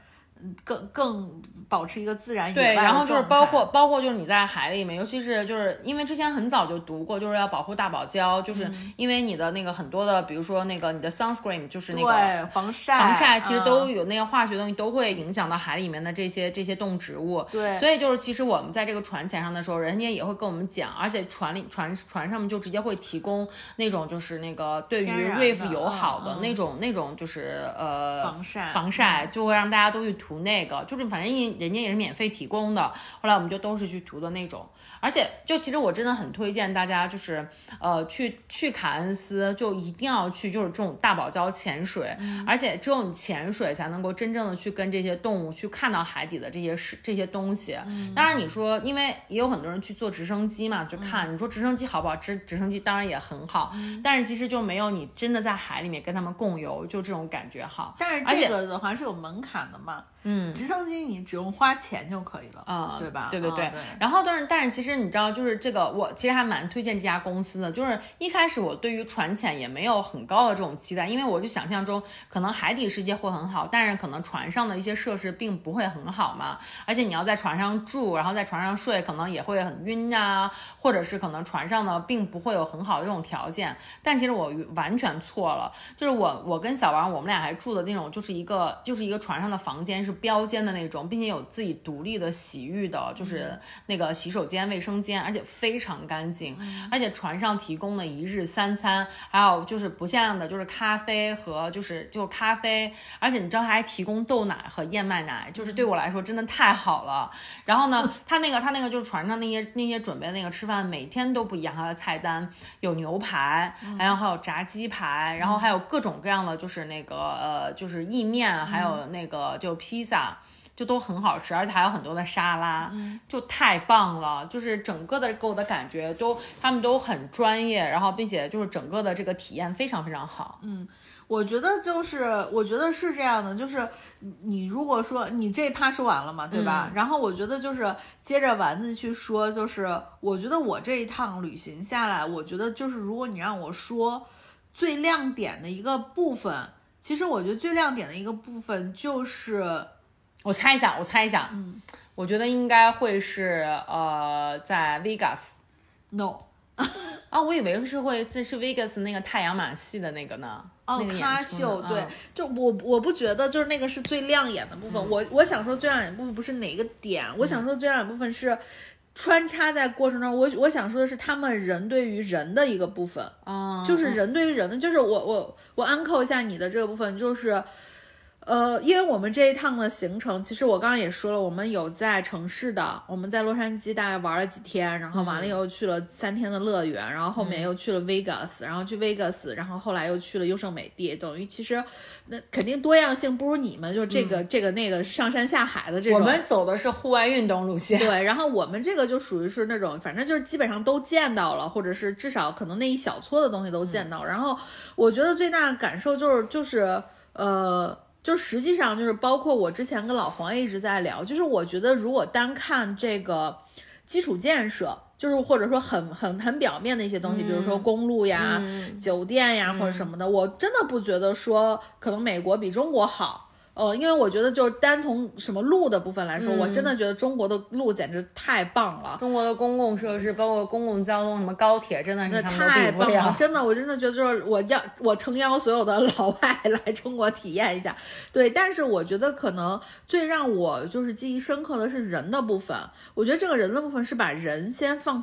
Speaker 2: 更更保持一个自然
Speaker 1: 对，然后就是包括包括就是你在海里面，尤其是就是因为之前很早就读过，就是要保护大堡礁，就是因为你的那个很多的，比如说那个你的 sunscreen，就是那个
Speaker 2: 防晒
Speaker 1: 防晒，其实都有那个化学东西都会影响到海里面的这些这些动植物。
Speaker 2: 对，
Speaker 1: 所以就是其实我们在这个船前上的时候，人家也会跟我们讲，而且船里船船上面就直接会提供那种就是那个对于 reef 友好的那种那种就是呃
Speaker 2: 防晒。
Speaker 1: 防晒，就会让大家都去涂。那个就是反正人人家也是免费提供的，后来我们就都是去涂的那种，而且就其实我真的很推荐大家就是呃去去卡恩斯就一定要去就是这种大堡礁潜水，而且只有你潜水才能够真正的去跟这些动物去看到海底的这些事这些东西。当然你说因为也有很多人去坐直升机嘛去看，你说直升机好不好？直直升机当然也很好，但是其实就没有你真的在海里面跟他们共游就这种感觉好。
Speaker 2: 但是这个的话是有门槛的嘛。
Speaker 1: 嗯，
Speaker 2: 直升机你只用花钱就可以了啊，对吧？
Speaker 1: 对对
Speaker 2: 对。
Speaker 1: 然后，但是但是，其实你知道，就是这个，我其实还蛮推荐这家公司的。就是一开始我对于船潜也没有很高的这种期待，因为我就想象中可能海底世界会很好，但是可能船上的一些设施并不会很好嘛。而且你要在船上住，然后在船上睡，可能也会很晕啊，或者是可能船上呢并不会有很好的这种条件。但其实我完全错了，就是我我跟小王我们俩还住的那种，就是一个就是一个船上的房间是。标间的那种，并且有自己独立的洗浴的，就是那个洗手间、卫生间，而且非常干净。而且船上提供的一日三餐，还有就是不限量的，就是咖啡和就是就咖啡。而且你知道他还提供豆奶和燕麦奶，就是对我来说真的太好了。然后呢，他那个他那个就是船上那些那些准备那个吃饭，每天都不一样。他的菜单有牛排，还有还有炸鸡排，然后还有各种各样的就是那个呃就是意面，还有那个就披。萨就都很好吃，而且还有很多的沙拉，就太棒了。就是整个的给我的感觉都，他们都很专业，然后并且就是整个的这个体验非常非常好。
Speaker 2: 嗯，我觉得就是我觉得是这样的，就是你如果说你这趴说完了嘛，对吧？然后我觉得就是接着丸子去说，就是我觉得我这一趟旅行下来，我觉得就是如果你让我说最亮点的一个部分，其实我觉得最亮点的一个部分就是。
Speaker 1: 我猜一下，我猜一下，嗯，我觉得应该会是呃，在 Vegas，no，啊，我以为是会这是 Vegas 那个太阳马戏的那个呢，
Speaker 2: 哦，咖秀，对，就我我不觉得就是那个是最亮眼的部分，我我想说最亮眼部分不是哪个点，我想说最亮眼部分是穿插在过程中，我我想说的是他们人对于人的一个部分，
Speaker 1: 啊，
Speaker 2: 就是人对于人的，就是我我我 uncle 一下你的这个部分，就是。呃，因为我们这一趟的行程，其实我刚刚也说了，我们有在城市的，我们在洛杉矶大概玩了几天，然后完了以后去了三天的乐园，然后后面又去了 Vegas，然后去 Vegas，然后后来又去了优胜美地，等于其实那肯定多样性不如你们，就这个这个那个上山下海的这种。
Speaker 1: 我们走的是户外运动路线。
Speaker 2: 对，然后我们这个就属于是那种，反正就是基本上都见到了，或者是至少可能那一小撮的东西都见到。然后我觉得最大的感受就是就是呃。就实际上就是包括我之前跟老黄也一直在聊，就是我觉得如果单看这个基础建设，就是或者说很很很表面的一些东西，比如说公路呀、酒店呀或者什么的，我真的不觉得说可能美国比中国好。呃，因为我觉得就是单从什么路的部分来说，我真
Speaker 1: 嗯
Speaker 2: 的觉得中国的路简直太棒了。
Speaker 1: 中国的公共设施，包括公共交通，什么高铁，真的是
Speaker 2: 太棒了，。真的，我真的觉得就是我要我诚邀所有的 老外来中国体验一下。对，但是我觉得可能最让我就是记忆深刻的是人的部分。我觉得这个人的部分是把人先放。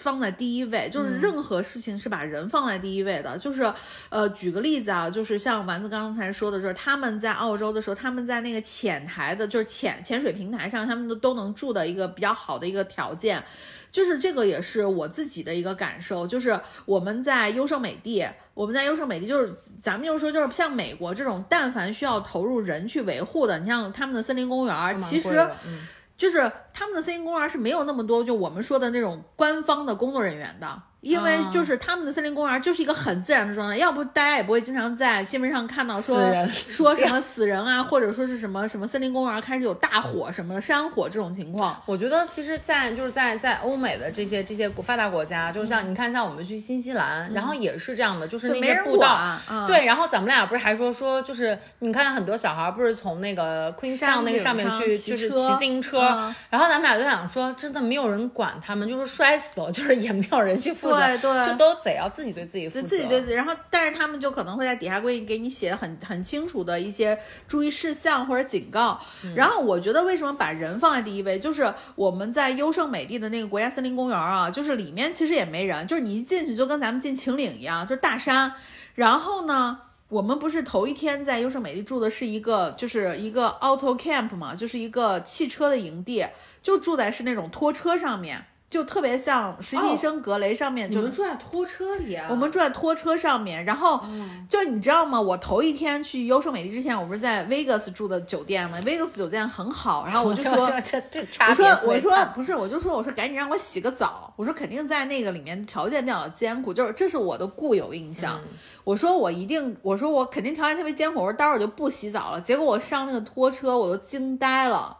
Speaker 2: 放在第一位，就是任何事情是把人放在第一位的。就是，呃，举个例子啊，就是像丸子刚才说的，就是他们在澳洲的时候，他们在那个浅台的，就是潜潜水平台上，他们都都能住的一个比较好的一个条件。就是这个也是我自己的一个感受，就是我们在优胜美地，我们在优胜美地，就是咱们就说，就是像美国这种，但凡需要投入人去维护的，你像他们的森林公园，
Speaker 1: 蛮
Speaker 2: 其实
Speaker 1: 嗯
Speaker 2: 就是他们的森林公园是没有那么多，就我们说的那种官方的工作人员的。因为
Speaker 1: 啊。
Speaker 2: 就是他们的森林公园就是一个很自然的状态，要不大家也不会经常在新闻上看到说 说什么死人啊，或者说是什么什么森林公园开始有大火什么的山火这种情况。
Speaker 1: 我觉得其实在，就是在在欧美的这些这些发达国家，就像你看，像我们去新西兰，然后也是这样的，就是那些步道，
Speaker 2: 啊嗯。
Speaker 1: 对。然后咱们俩不是还说说，就是你看很多小孩不是从那个 Queenstown
Speaker 2: 山
Speaker 1: 那个上面去，就是骑自行车，
Speaker 2: 嗯。
Speaker 1: 然后咱们俩就想说，真的没有人管他们，就是摔死了，就是也没有人去负责，
Speaker 2: 对对
Speaker 1: 就都得要自己对自己负责，
Speaker 2: 自己对自己，然后但是他们就可能会在底下规给你写很很清楚的一些注意事项或者警告。
Speaker 1: 嗯
Speaker 2: 然后我觉得为什么把人放在第一位，就是我们在优胜美地的那个国家森林公园啊，就是里面其实也没人，就是你一进去就跟咱们进秦岭一样，就是大山。然后呢？我们不是头一天在优胜美地住的是一个，就是一个 auto camp 嘛，就是一个汽车的营地，就住在是那种拖车上面，就特别像实习生格雷上面，就
Speaker 1: 哦你们住在拖车里啊？
Speaker 2: 我们住在拖车上面，然后就你知道吗？我头一天去优胜美地之前，我不是在 Vegas 住的酒店吗？Vegas 酒店很好，然后我就说，我说我说不是，我就说我说赶紧让我洗个澡，我说肯定在那个里面条件比较艰苦，就是这是我的固有印象。我说我一定，我说我肯定条件特别艰苦，我说待会儿就不洗澡了。结果我上那个拖车，我都惊呆了。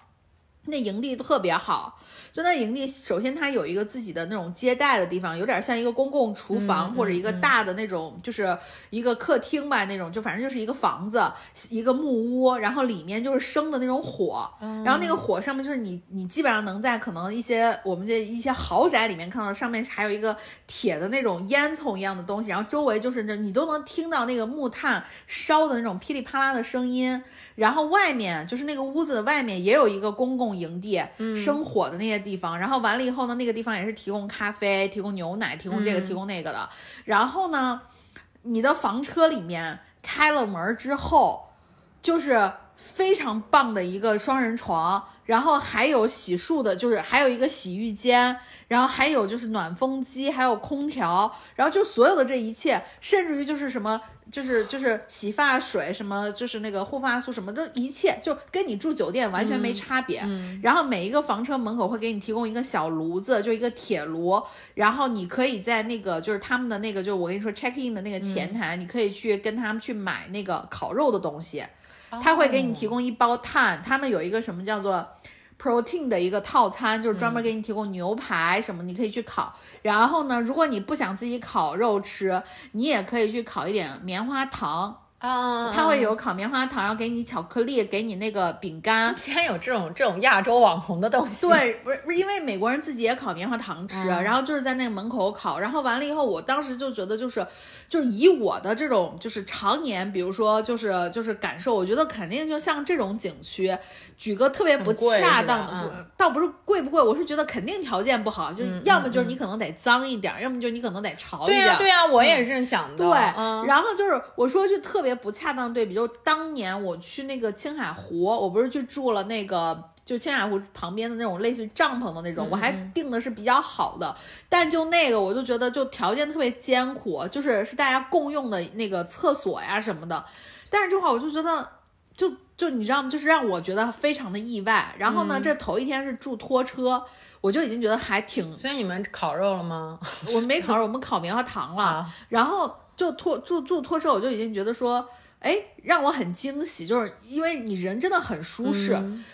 Speaker 2: 那营地特别好，就那营地，首先它有一个自己的那种接待的地方，有点像一个公共厨房、或者一个大的那种，就是一个客厅吧那种，就反正就是一个房子，一个木屋，然后里面就是生的那种火，然后那个火上面就是你你基本上能在可能一些我们这一些豪宅里面看到上面还有一个铁的那种烟囱一样的东西，然后周围就是那你都能听到那个木炭烧的那种噼里啪啦的声音，然后外面就是那个屋子的外面也有一个公共营地，生火的那些地方。然后完了以后呢，那个地方也是提供咖啡、提供牛奶、提供这个、提供那个的。然后呢，你的房车里面开了门之后，就是非常棒的一个双人床，然后还有洗漱的，就是还有一个洗浴间，然后还有就是暖风机，还有空调，然后就所有的这一切，甚至于就是什么，就是就是洗发水什么，就是那个护发素什么的，一切就跟你住酒店完全没差别。然后每一个房车门口会给你提供一个小炉子，就一个铁炉，然后你可以在那个就是他们的那个，就是我跟你说 check in 的那个前台，你可以去跟他们去买那个烤肉的东西。他会给你提供一包碳，他们有一个什么叫做 protein 的一个套餐，就是专门给你提供牛排什么，你可以去烤。然后呢，如果你不想自己烤肉吃，你也可以去烤一点棉花糖。
Speaker 1: 啊，
Speaker 2: 他会有烤棉花糖，然后给你巧克力，给你那个饼干。
Speaker 1: 竟然有这种这种亚洲网红的东西，
Speaker 2: 对，不是不是，因为美国人自己也烤棉花糖吃，然后就是在那个门口烤，然后完了以后，我当时就觉得就是就是以我的这种就是常年，比如说就是就是感受，我觉得肯定就像这种景区，举个特别不恰当的，倒不是贵不贵，我是觉得肯定条件不好，就是要么就是你可能得脏一点，要么就是你可能得潮一点。
Speaker 1: 对呀、对呀、我也是这么想的。
Speaker 2: 对，
Speaker 1: 嗯，
Speaker 2: 然后就是我说句特别不恰当对比，就是当年我去那个青海湖，我不是去住了那个。就青海湖旁边的那种类似于帐篷的那种，我还订的是比较好的，但就那个我就觉得就条件特别艰苦，就是是大家共用的那个厕所呀什么的，但是这话我就觉得就就你知道吗？就是让我觉得非常的意外。然后呢，这头一天是住拖车，我就已经觉得还挺
Speaker 1: 所以你们烤肉了吗？
Speaker 2: 我们没烤肉，我们烤棉花糖了。
Speaker 1: 啊
Speaker 2: 然后就拖住住拖车，我就已经觉得说，哎，让我很惊喜，就是因为你人真的很舒适。
Speaker 1: 嗯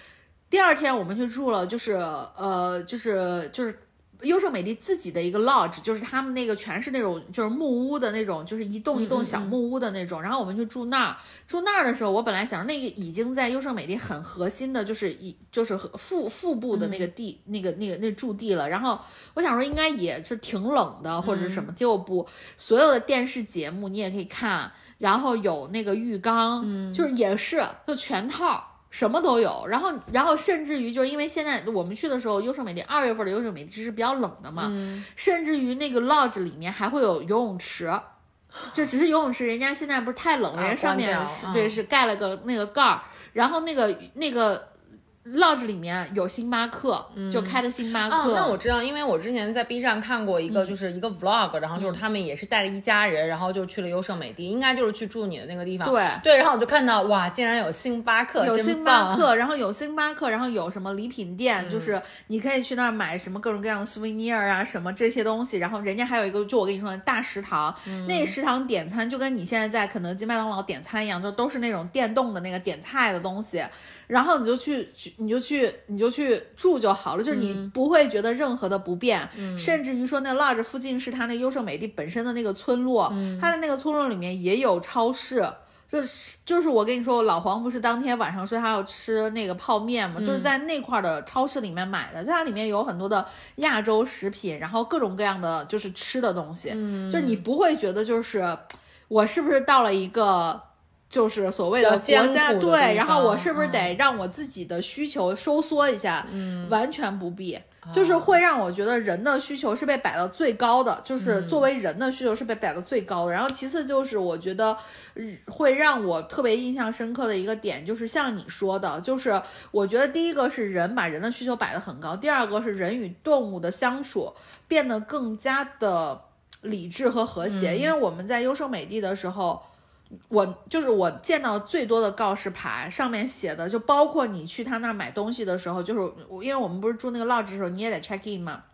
Speaker 2: 第二天我们去住了，就是呃，就是就是优胜美地自己的一个 lodge，就是他们那个全是那种就是木屋的那种，就是一栋一栋小木屋的那种。然后我们就住那儿，住那儿的时候，我本来想那个已经在优胜美地很核心的，就是一就是腹腹部的那个地，那个那个那驻地了。然后我想说应该也是挺冷的或者是什么，结果不，所有的电视节目你也可以看，然后有那个浴缸，就是也是就全套。什么都有，然后，然后甚至于就是因为现在我们去的时候，优胜美地二月份的优胜美地是比较冷的嘛，甚至于那个 lodge 里面还会有游泳池，就只是游泳池，人家现在不是太冷了，人家上面是对是盖了个那个盖儿，然后那个那个。Lodge 里面有星巴克，就开的星巴克。
Speaker 1: 那我知道，因为我之前在 B 站看过一个，就是一个 Vlog，然后就是他们也是带着一家人，然后就去了优胜美地，应该就是去住你的那个地方。
Speaker 2: 对
Speaker 1: 对，然后我就看到，哇，竟然有星巴克，
Speaker 2: 有星巴克，然后有星巴克，然后有什么礼品店，就是你可以去那儿买什么各种各样的 souvenir 啊，什么这些东西。然后人家还有一个，就我跟你说的大食堂，那食堂点餐就跟你现在在肯德基、麦当劳点餐一样，就都是那种电动的那个点菜的东西。然后你就去去，你就去，你就去住就好了，就是你不会觉得任何的不便，甚至于说那 lodge 附近是他那优胜美地本身的那个村落，它的那个村落里面也有超市，就是就是我跟你说，老黄不是当天晚上说他要吃那个泡面嘛，就是在那块的超市里面买的，它里面有很多的亚洲食品，然后各种各样的就是吃的东西，就是你不会觉得就是我是不是到了一个。就是所谓的国家对，然后我是不是得让我自己的需求收缩一下？嗯，完全不必，就是会让我觉得人的需求是被摆到最高的，就是作为人的需求是被摆到最高的。然后其次就是我觉得会让我特别印象深刻的一个点，就是像你说的，就是我觉得第一个是人把人的需求摆得很高，第二个是人与动物的相处变得更加的理智和和谐。因为我们在优胜美地的时候。我就是我见到最多的告示牌，上面写的就包括你去他那儿买东西的时候，就是因为我们不是住那个 lodge 的时候，你也得 check in 嘛。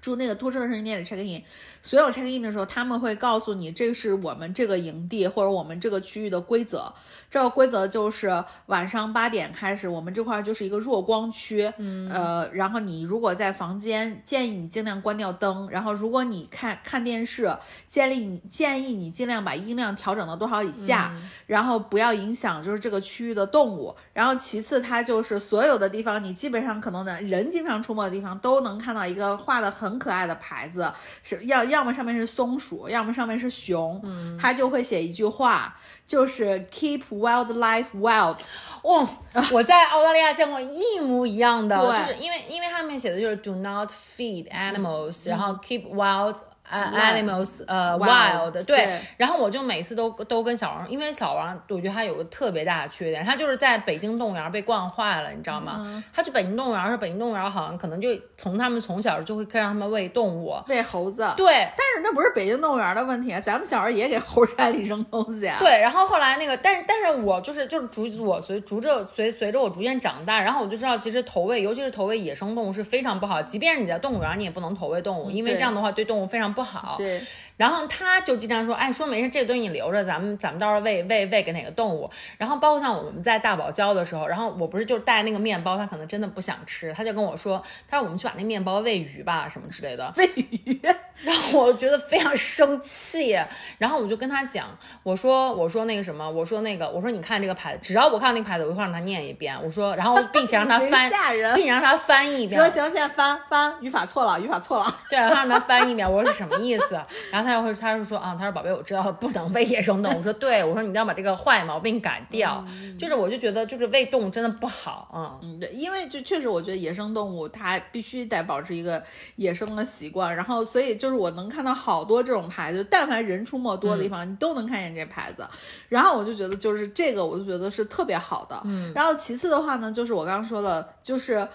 Speaker 2: 住那个拖车的时候你也得 check in，所有 check in 的时候他们会告诉你，这是我们这个营地或者我们这个区域的规则。这个规则就是晚上八点开始，我们这块就是一个弱光区，呃，然后你如果在房间，建议你尽量关掉灯。然后如果你看看电视，建议你建议你尽量把音量调整到多少以下，然后不要影响就是这个区域的动物。然后其次，它就是所有的地方，你基本上可能的人经常出没的地方都能看到一个画的。很可爱的牌子，是要要么上面是松鼠，要么上面是熊，嗯，他就会写一句话，就是 Keep wildlife wild。
Speaker 1: 哦，我在澳大利亚见过一模一样的，就是因为因为上面写的就是 Do not feed animals，然后 Keep wild。呃，animals，呃，wild，对，然后我就每次都都跟小王，因为小王，我觉得他有个特别大的缺点，他就是在北京动物园被惯坏了，你知道吗？他去北京动物园是北京动物园好像可能就从他们从小就会让他们喂动物，
Speaker 2: 喂猴子，
Speaker 1: 对，
Speaker 2: 但是那不是北京动物园的问题，咱们小时候也给猴山里扔东西啊。
Speaker 1: 对，然后后来那个，但是但是我就是就是逐我随逐着随随着我逐渐长大，然后我就知道其实投喂，尤其是投喂野生动物是非常不好，即便是你在动物园，你也不能投喂动物，因为这样的话对动物非常。不好，
Speaker 2: 对。
Speaker 1: 然后他就经常说，哎，说没事，这个东西你留着，咱们咱们到时候喂喂喂给哪个动物。然后包括像我们在大堡礁的时候，然后我不是就带那个面包，他可能真的不想吃，他就跟我说，他说我们去把那面包喂鱼吧，什么之类的。
Speaker 2: 喂鱼。
Speaker 1: 然后我觉得非常生气，然后我就跟他讲，我说我说那个什么，我说那个我说你看这个牌子，只要我看到那个牌子，我就会让他念一遍。我说，然后并且让他 翻，并且让他翻译一遍。
Speaker 2: 说行，现在翻翻，语法错了，语法错了。
Speaker 1: 对，让他翻译一遍。我说是什么意思？然后他又会，他就说啊，他说宝贝，我知道不能喂野生动物。我说对，我说你要把这个坏毛病改掉。就是我就觉得就是喂动物真的不好
Speaker 2: 嗯嗯，对，因为就确实我觉得野生动物它必须得保持一个野生的习惯，然后所以就是我能看到好多这种牌子，但凡人出没多的地方，你都能看见这牌子。然后我就觉得就是这个，我就觉得是特别好的。嗯，然后其次的话呢，就是我刚刚说的，就是。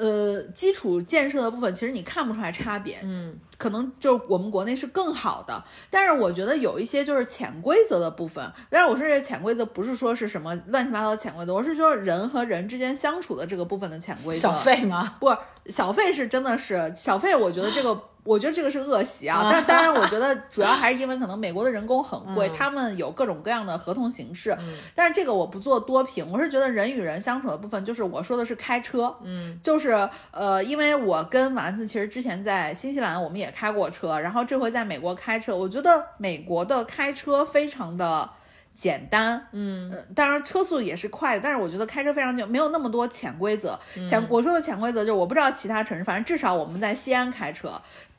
Speaker 2: 呃，基础建设的部分其实你看不出来差别，嗯，可能就我们国内是更好的，但是我觉得有一些就是潜规则的部分。但是我说这潜规则不是说是什么乱七八糟的潜规则，我是说人和人之间相处的这个部分的潜规则。
Speaker 1: 小费吗？
Speaker 2: 不，小费是真的是小费，我觉得这个我觉得这个是恶习啊，但当然，我觉得主要还是因为可能美国的人工很贵，他们有各种各样的合同形式。但是这个我不做多评，我是觉得人与人相处的部分，就是我说的是开车，嗯，就是呃，因为我跟丸子其实之前在新西兰我们也开过车，然后这回在美国开车，我觉得美国的开车非常的简单，嗯，当然车速也是快的，但是我觉得开车非常就没有那么多潜规则。潜我说的潜规则就是我不知道其他城市，反正至少我们在西安开车。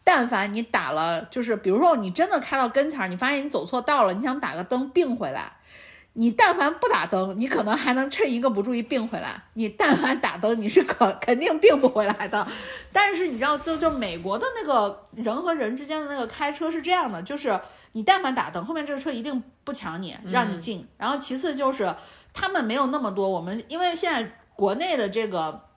Speaker 2: 但凡你打了，就是比如说你真的开到跟前儿，你发现你走错道了，你想打个灯并回来，你但凡不打灯，你可能还能趁一个不注意并回来；你但凡打灯，你是可肯定并不回来的。但是你知道，就就美国的那个人和人之间的那个开车是这样的，就是你但凡打灯，后面这个车一定不抢你，让你进。然后其次就是他们没有那么多，我们因为现在国内的这个。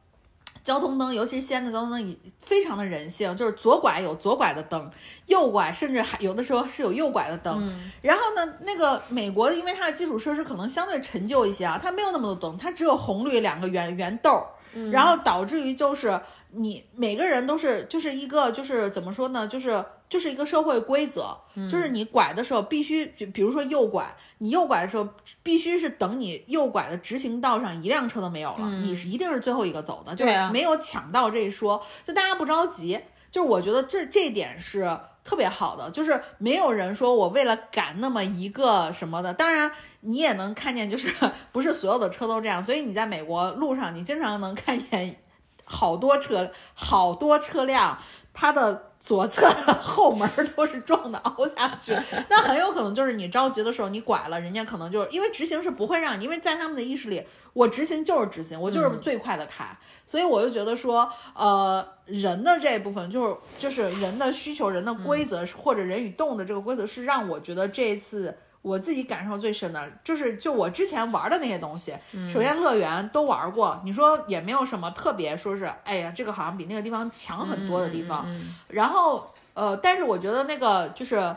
Speaker 2: 交通灯，尤其是西安的交通灯，非常的人性，就是左拐有左拐的灯，右拐甚至还有的时候是有右拐的灯。然后呢，那个美国因为它的基础设施可能相对陈旧一些啊，它没有那么多灯，它只有红绿两个圆圆豆。然后导致于就是你每个人都是就是一个就是怎么说呢，就是就是一个社会规则，就是你拐的时候必须，比如说右拐，你右拐的时候必须是等你右拐的直行道上一辆车都没有了，你是一定是最后一个走的，就是没有抢道这一说，就大家不着急，就是我觉得这这点是。特别好的，就是没有人说我为了赶那么一个什么的。当然，你也能看见，就是 不是所有的车都这样。所以你在美国路上，你经常能看见好多车，好多车辆，它的。左侧的 后门都是撞的凹下去，那很有可能就是你着急的时候你拐了，人家可能就因为直行是不会让你，因为在他们的意识里，我直行就是直行，我就是最快的开，所以我就觉得说，呃，人的这一部分就是就是人的需求、人的规则或者人与动物的这个规则，是让我觉得这一次。我自己感受最深的就是，就我之前玩的那些东西，首先乐园都玩过，你说也没有什么特别，说是，哎呀，这个好像比那个地方强很多的地方。然后，呃，但是我觉得那个就是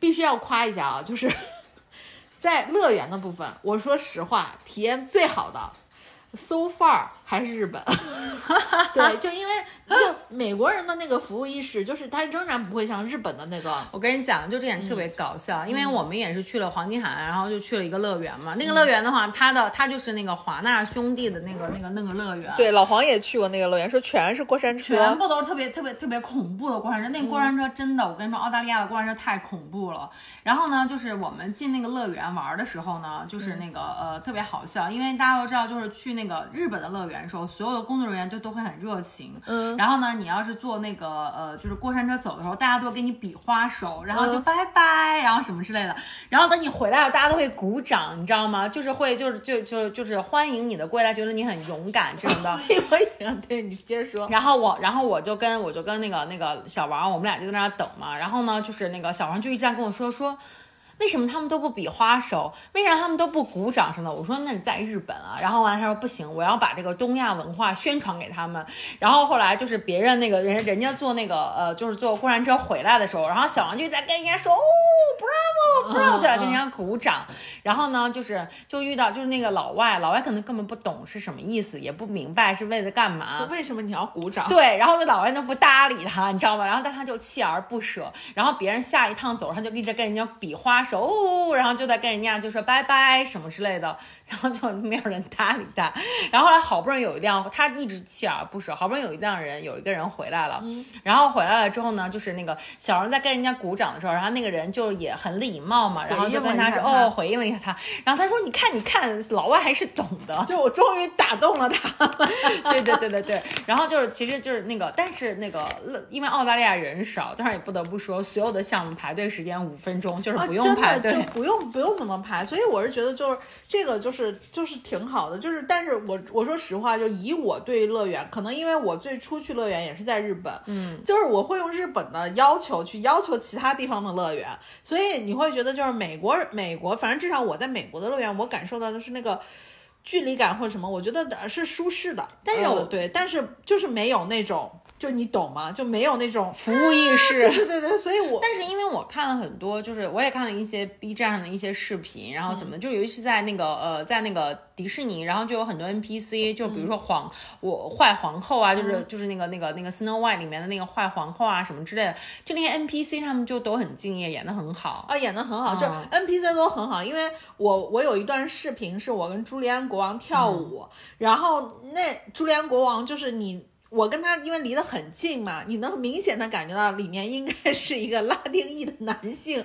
Speaker 2: 必须要夸一下啊，就是 在乐园的部分，我说实话，体验最好的，so far。还是日本，对，就因为就美国人的那个服务意识，就是他仍然不会像日本的那个。
Speaker 1: 我跟你讲，就这点特别搞笑，因为我们也是去了黄金海岸，然后就去了一个乐园嘛。那个乐园的话，它的它就是那个华纳兄弟的那个那个那个乐园。
Speaker 2: 对，老黄也去过那个乐园，说全是过山车，
Speaker 1: 全部都是特别特别特别恐怖的过山车。那个过山车真的，我跟你说，澳大利亚的过山车太恐怖了。然后呢，就是我们进那个乐园玩的时候呢，就是那个呃特别好笑，因为大家都知道，就是去那个日本的乐园。时候，所有的工作人员就都会很热情，嗯，然后呢，你要是坐那个呃，就是过山车走的时候，大家都会给你比花手，然后就拜拜，然后什么之类的，然后等你回来了，大家都会鼓掌，你知道吗？就是会，就是就就就是欢迎你的归来，觉得你很勇敢这种的。
Speaker 2: 对，你接着说。
Speaker 1: 然后我，然后我就跟我就跟那个那个小王，我们俩就在那等嘛。然后呢，就是那个小王就一直在跟我说说。为什么他们都不比花手？为啥他们都不鼓掌什么的？我说那是在日本啊。然后完了他说不行，我要把这个东亚文化宣传给他们。然后后来就是别人那个人人家坐那个呃就是坐过山车回来的时候，然后小王就在跟人家说哦，bravo bravo，就来跟人家鼓掌。然后呢就是就遇到就是那个老外，老外可能根本不懂是什么意思，也不明白是为了干嘛。
Speaker 2: 为什么你要鼓掌？
Speaker 1: 对，然后那老外就不搭理他，你知道吗？然后但他就锲而不舍。然后别人下一趟走，他就一直跟人家比花。手，然后就在跟人家就说拜拜什么之类的，然后就没有人搭理他。然后后来好不容易有一辆，他一直锲而不舍，好不容易有一辆人有一个人回来了。然后回来了之后呢，就是那个小荣在跟人家鼓掌的时候，然后那个人就也很礼貌嘛，然后就跟他说哦，回应了一下他。然后他说你看你看，老外还是懂的，
Speaker 2: 就我终于打动了他。
Speaker 1: 对对对对对。然后就是其实就是那个，但是那个因为澳大利亚人少，但是也不得不说，所有的项目排队时间五分钟，就是不用排队。
Speaker 2: 就不用不用怎么排，所以我是觉得就是这个就是就是挺好的，就是但是我我说实话，就以我对乐园，可能因为我最初去乐园也是在日本，嗯，就是我会用日本的要求去要求其他地方的乐园，所以你会觉得就是美国美国，反正至少我在美国的乐园，我感受到的是那个距离感或者什么，我觉得是舒适的，
Speaker 1: 但是我
Speaker 2: 对，但是就是没有那种。就你懂吗？就没有那种
Speaker 1: 服务意识。
Speaker 2: 对对对，所以我
Speaker 1: 但是因为我看了很多，就是我也看了一些 B 站上的一些视频，然后什么的，就尤其是在那个呃，在那个。迪士尼，然后就有很多 NPC，就比如说皇我坏皇后啊，就是就是那个那个那个 Snow White 里面的那个坏皇后啊什么之类的，就那些 NPC 他们就都很敬业，演的很好。
Speaker 2: 啊，演的很好，就 NPC 都很好。因为我我有一段视频是我跟朱利安国王跳舞，然后那朱利安国王就是你。我跟他因为离得很近嘛，你能明显的感觉到里面应该是一个拉丁裔的男性。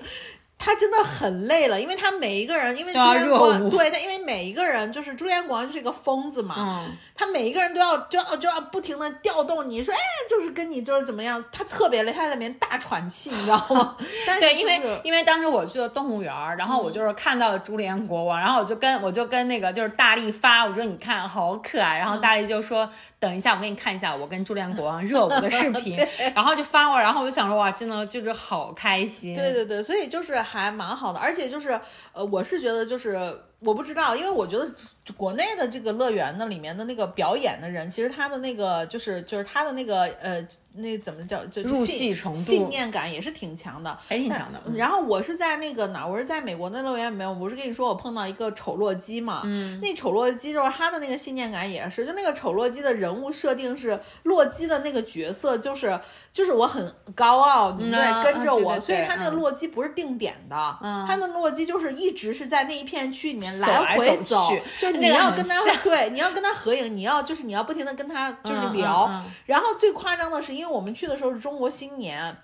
Speaker 2: 他真的很累了，因为他每一个人，因为朱利安国，对他，因为每一个人就是朱利安国王就是一个疯子嘛，他每一个人都要就要就要不停的调动你，说哎，就是跟你就是怎么样，他特别累，他在里面大喘气，你知道吗？
Speaker 1: 对，因为因为当时我去了动物园，然后我就是看到了朱连国王，然后我就跟我就跟那个就是大力发，我说你看好可爱，然后大力就说等一下我给你看一下我跟朱连国王热舞的视频，然后就发过来，然后我就想说哇，真的就是好开心。
Speaker 2: 对对对，所以就是还蛮好的，而且就是，呃，我是觉得就是我不知道，因为我觉得。国内的这个乐园的里面的那个表演的人，其实他的那个就是就是他的那个呃那怎么叫就
Speaker 1: 入戏程度
Speaker 2: 信念感也是挺强的，
Speaker 1: 还挺强的。
Speaker 2: 然后我是在那个哪，我是在美国的乐园里面，我不是跟你说我碰到一个丑洛基嘛，嗯，那丑洛基就是他的那个信念感也是，就那个丑洛基的人物设定是洛基的那个角色就是就是我很高傲，你在跟着我，所以他那个洛基不是定点的，嗯，他的洛基就是一直是在那一片区里面来回走，就。你要跟他对，你要跟他合影，你要就是你要不停的跟他就是聊，然后最夸张的是，因为我们去的时候是中国新年，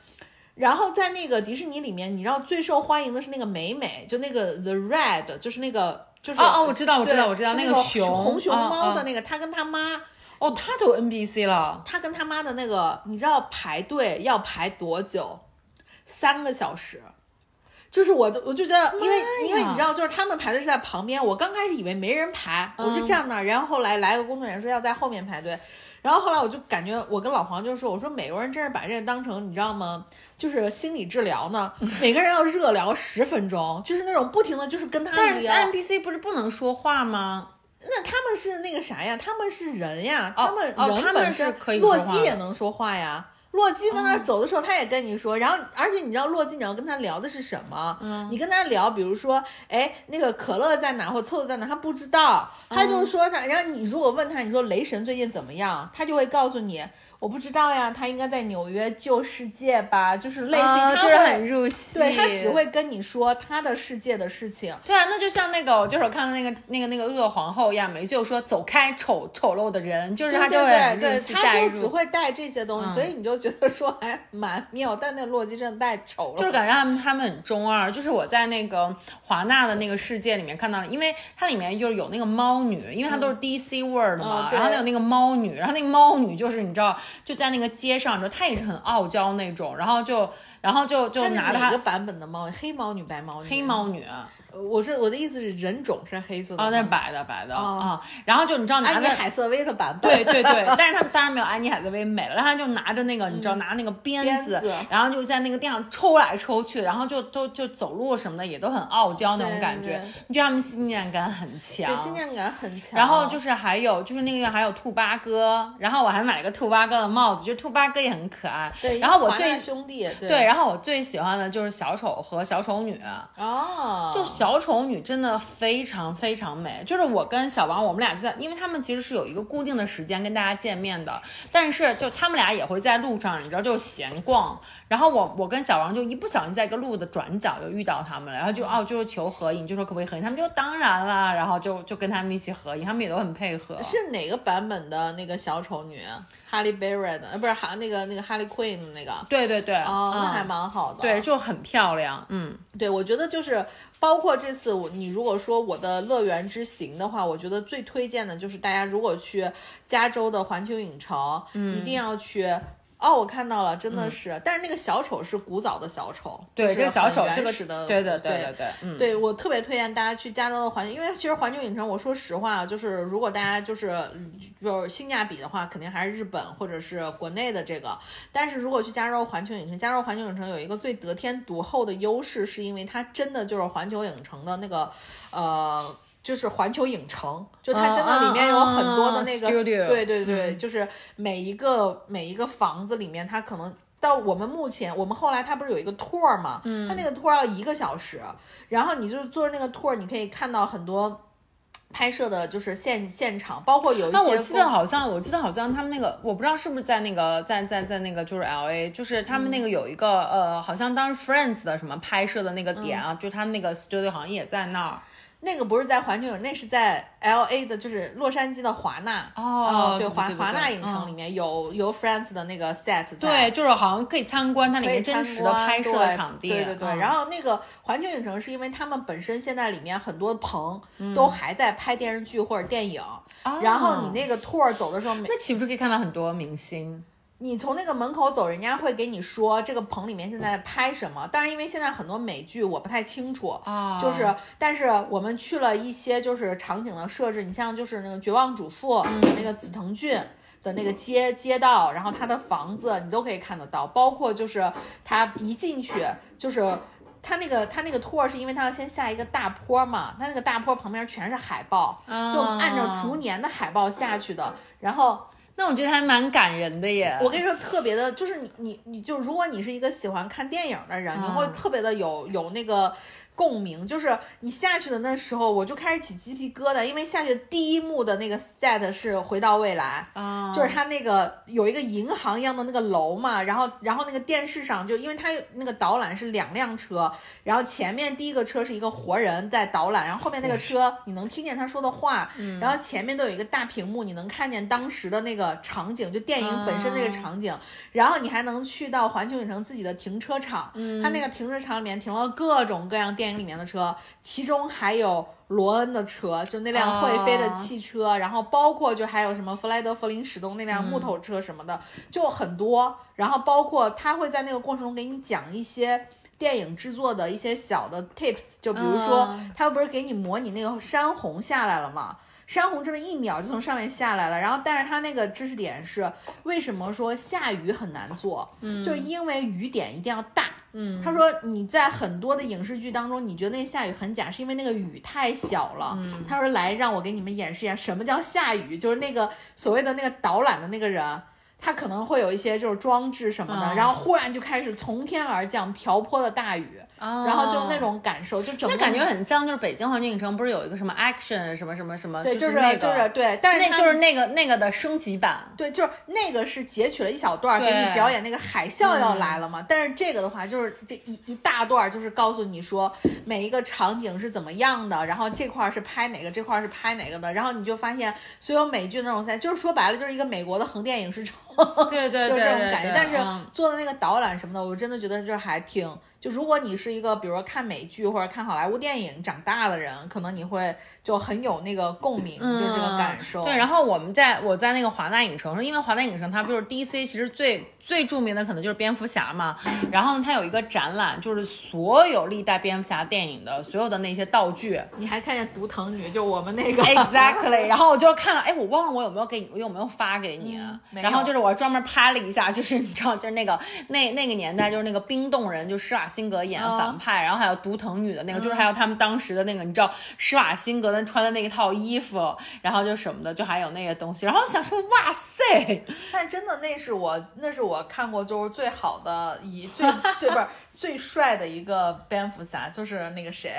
Speaker 2: 然后在那个迪士尼里面，你知道最受欢迎的是那个美美，就那个 The Red，就是那个就是
Speaker 1: 哦哦，我知道我知道我知道
Speaker 2: 那
Speaker 1: 个熊
Speaker 2: 红熊猫的那个，他跟他妈
Speaker 1: 哦，他都 NBC 了，
Speaker 2: 他跟他妈的那个，你知道排队要排多久？三个小时。就是我，我就觉得，因为因为你知道，就是他们排队是在旁边，我刚开始以为没人排，我就站那，然后后来来个工作人员说要在后面排队，然后后来我就感觉，我跟老黄就说，我说美国人真是把这当成你知道吗？就是心理治疗呢，每个人要热聊十分钟，就是那种不停的就是跟他
Speaker 1: 聊。但是 NPC 不是不能说话吗？
Speaker 2: 那他们是那个啥呀？他们是人呀，他们
Speaker 1: 人
Speaker 2: 本身洛基也能说话呀。洛基在那走的时候，他也跟你说，然后而且你知道洛基你要跟他聊的是什么？嗯，你跟他聊，比如说，哎，那个可乐在哪或凑子在哪，他不知道，他就说他，然后你如果问他，你说雷神最近怎么样，他就会告诉你。我不知道呀，他应该在纽约救世界吧，就是类似，他
Speaker 1: 会很入戏，
Speaker 2: 对他只会跟你说他的世界的事情。
Speaker 1: 对啊，那就像那个我，就是我看到那个那个那个恶皇后一样，没就说走开，丑丑陋的人，就是他就会
Speaker 2: 对，他就只会带这些东西，所以你就觉得说还蛮妙。但那洛基真的太丑了，
Speaker 1: 就是感觉他们他们很中二。就是我在那个华纳的那个世界里面看到了，因为它里面就是有那个猫女，因为它都是 DC World 嘛，然后有那个猫女，然后那个猫女就是你知道。就在那个街上，你知道他也是很傲娇那种，然后就，然后就就拿
Speaker 2: 哪个版本的猫？黑猫女、白猫女？
Speaker 1: 黑猫女。
Speaker 2: 我是我的意思是人种是黑色的哦，
Speaker 1: 那是白的白的啊。然后就你知道拿着
Speaker 2: 海瑟薇的版本，
Speaker 1: 对对对，但是他们当然没有安妮海瑟薇美了。然后就拿着那个你知道拿那个鞭子，然后就在那个地上抽来抽去，然后就都就走路什么的也都很傲娇那种感觉。你觉得他们信念感很强，
Speaker 2: 对信念感很强。
Speaker 1: 然后就是还有就是那个还有兔八哥，然后我还买了个兔八哥的帽子，就兔八哥也很可爱。
Speaker 2: 对，
Speaker 1: 然后我最
Speaker 2: 兄弟
Speaker 1: 对，然后我最喜欢的就是小丑和小丑女
Speaker 2: 哦，
Speaker 1: 就小丑女真。的非常非常美，就是我跟小王，我们俩就在，因为他们其实是有一个固定的时间跟大家见面的，但是就他们俩也会在路上，你知道，就闲逛。然后我我跟小王就一不小心在一个路的转角就遇到他们了，然后就哦就是求合影，就说可不可以合影，他们就当然啦，然后就就跟他们一起合影，他们也都很配合。
Speaker 2: 是哪个版本的那个小丑女？哈利贝瑞的，呃不是哈那个那个哈利 Queen 的那个？
Speaker 1: 对对对，
Speaker 2: 哦那还蛮好的。
Speaker 1: 对，就很漂亮。嗯，
Speaker 2: 对，我觉得就是包括这次我你如果说我的乐园之行的话，我觉得最推荐的就是大家如果去加州的环球影城，嗯一定要去。哦，我看到了，真的是，但是那个小丑是古早的小丑，
Speaker 1: 对，这个小丑这个
Speaker 2: 是的，
Speaker 1: 对
Speaker 2: 对
Speaker 1: 对对对，
Speaker 2: 嗯，对我特别推荐大家去加州的环球，因为其实环球影城，我说实话，就是如果大家就是就是性价比的话，肯定还是日本或者是国内的这个，但是如果去加州环球影城，加州环球影城有一个最得天独厚的优势，是因为它真的就是环球影城的那个，呃。就是环球影城，就它真的里面有很多的那个，对对对，就是每一个每一个房子里面，它可能到我们目前，我们后来它不是有一个 tour 嘛，它那个 tour 要一个小时，然后你就坐着那个 tour，你可以看到很多。拍摄的就是现现场，包括有一些。
Speaker 1: 那我记得好像，我记得好像他们那个，我不知道是不是在那个在在在那个就是 L A，就是他们那个有一个、呃，好像当时 Friends 的什么拍摄的那个点啊，就他们那个 studio 好像也在那儿。
Speaker 2: 那个不是在环球影，那是在 L A 的，就是洛杉矶的华纳。
Speaker 1: 哦
Speaker 2: 对，华华纳影城
Speaker 1: 嗯
Speaker 2: 里面有有 Friends 的那个 set 在。
Speaker 1: 对，就是好像可以参观它里面真实的拍摄
Speaker 2: 对
Speaker 1: 场地。
Speaker 2: 对对对，
Speaker 1: 嗯
Speaker 2: 然后那个环球影城是因为他们本身现在里面很多棚
Speaker 1: 嗯
Speaker 2: 都还在拍电视剧或者电影，
Speaker 1: 哦
Speaker 2: 然后你那个 tour 走的时候，
Speaker 1: 那岂不是可以看到很多明星？
Speaker 2: 你从那个门口走，人家会给你说这个棚里面现在拍什么。当然，因为现在很多美剧我不太清楚，
Speaker 1: 啊
Speaker 2: 就是，但是我们去了一些就是场景的设置，你像就是那个《绝望主妇》那个紫藤郡的那个街街道，然后他的房子你都可以看得到，包括就是他一进去就是。他那个他那个 tour 是因为他要先下一个大坡嘛，他那个大坡旁边全是海报，就按照逐年的海报下去的，然后
Speaker 1: 那我觉得还蛮感人的耶。
Speaker 2: 我跟你说，特别的，就是你你你就如果你是一个喜欢看电影的人，你会
Speaker 1: 嗯
Speaker 2: 特别的有有那个共鸣。就是你下去的那时候，我就开始起鸡皮疙瘩，因为下去的第一幕的那个 set 是回到未来，
Speaker 1: 啊，
Speaker 2: 就是他那个有一个银行一样的那个楼嘛，然后然后那个电视上就因为他那个导览是两辆车，然后前面第一个车是一个活人在导览，然后后面那个车你能听见他说的话，然后前面都有一个大屏幕，你能看见当时的那个场景，就电影本身那个场景，然后你还能去到环球影城自己的停车场，他那个停车场里面停了各种各样电影里面的车，其中还有。罗恩的车，就那辆会飞的
Speaker 1: 哦
Speaker 2: 汽车，然后包括就还有什么弗莱德弗林史东那辆木头车什么的，就很多。然后包括他会在那个过程中给你讲一些电影制作的一些小的 tips，就比如说
Speaker 1: 嗯
Speaker 2: 他不是给你模拟那个山洪下来了吗？山洪真的一秒就从上面下来了，然后但是他那个知识点是为什么说下雨很难做？嗯，就是因为雨点一定要大。嗯，他说你在很多的影视剧当中，你觉得那个下雨很假，是因为那个雨太小了。
Speaker 1: 嗯
Speaker 2: 他说来让我给你们演示一下什么叫下雨，就是那个所谓的那个导览的那个人。他可能会有一些就是装置什么的，
Speaker 1: 嗯
Speaker 2: 然后忽然就开始从天而降瓢泼的大雨，
Speaker 1: 然
Speaker 2: 然后就那。种感受，就整个
Speaker 1: 那感觉很像，就是北京环球影城不是有一个什么 action 什么什么什么，
Speaker 2: 对，
Speaker 1: 就是那个，
Speaker 2: 就是对，但是
Speaker 1: 那就是那个那个的升级版。
Speaker 2: 对，就是那个是截取了一小段儿给你表演那个海啸要来了嘛，但是这个的话就是这一一大段儿就是告诉你说每一个场景是怎么样的，然后这块儿是拍哪个，这块儿是拍哪个的，然后你就发现所有美剧那种赛，就是说白了就是一个美国的横店影视城，
Speaker 1: 对对
Speaker 2: 就
Speaker 1: 对对
Speaker 2: 是这种感觉。但是
Speaker 1: 嗯
Speaker 2: 做的那个导览什么的，我真的觉得就是还挺，就如果你是一个比如说看美剧或者看好莱坞电影长大的人，可能你会就很有那个共鸣，就是这个感受。
Speaker 1: 嗯对，然后我们在我在那个华纳影城，因为华纳影城它不就是 DC 其实最最著名的可能就是蝙蝠侠嘛，然后呢它有一个展览，就是所有历代蝙蝠侠电影的所有的那些道具。
Speaker 2: 你还看见毒藤女，就我们那个
Speaker 1: Exactly，然后我就看了，哎，我忘了我有没有给你，我有没有发给你？啊
Speaker 2: 嗯
Speaker 1: 然后就是我专门拍了一下，就是你知道，就是那个那那个年代，就是那个冰冻人，就施瓦辛格演
Speaker 2: 哦
Speaker 1: 反派，然后还有独藤女的那个，
Speaker 2: 嗯
Speaker 1: 就是还有他们当时的那个，你知道施瓦辛格的穿的那一套衣服，然后就什么的，就还有那个东西，然后想说，哇塞，
Speaker 2: 但真的那是我那是我看过就是最好的一最最不是最帅的一个蝙蝠侠，就是那个谁。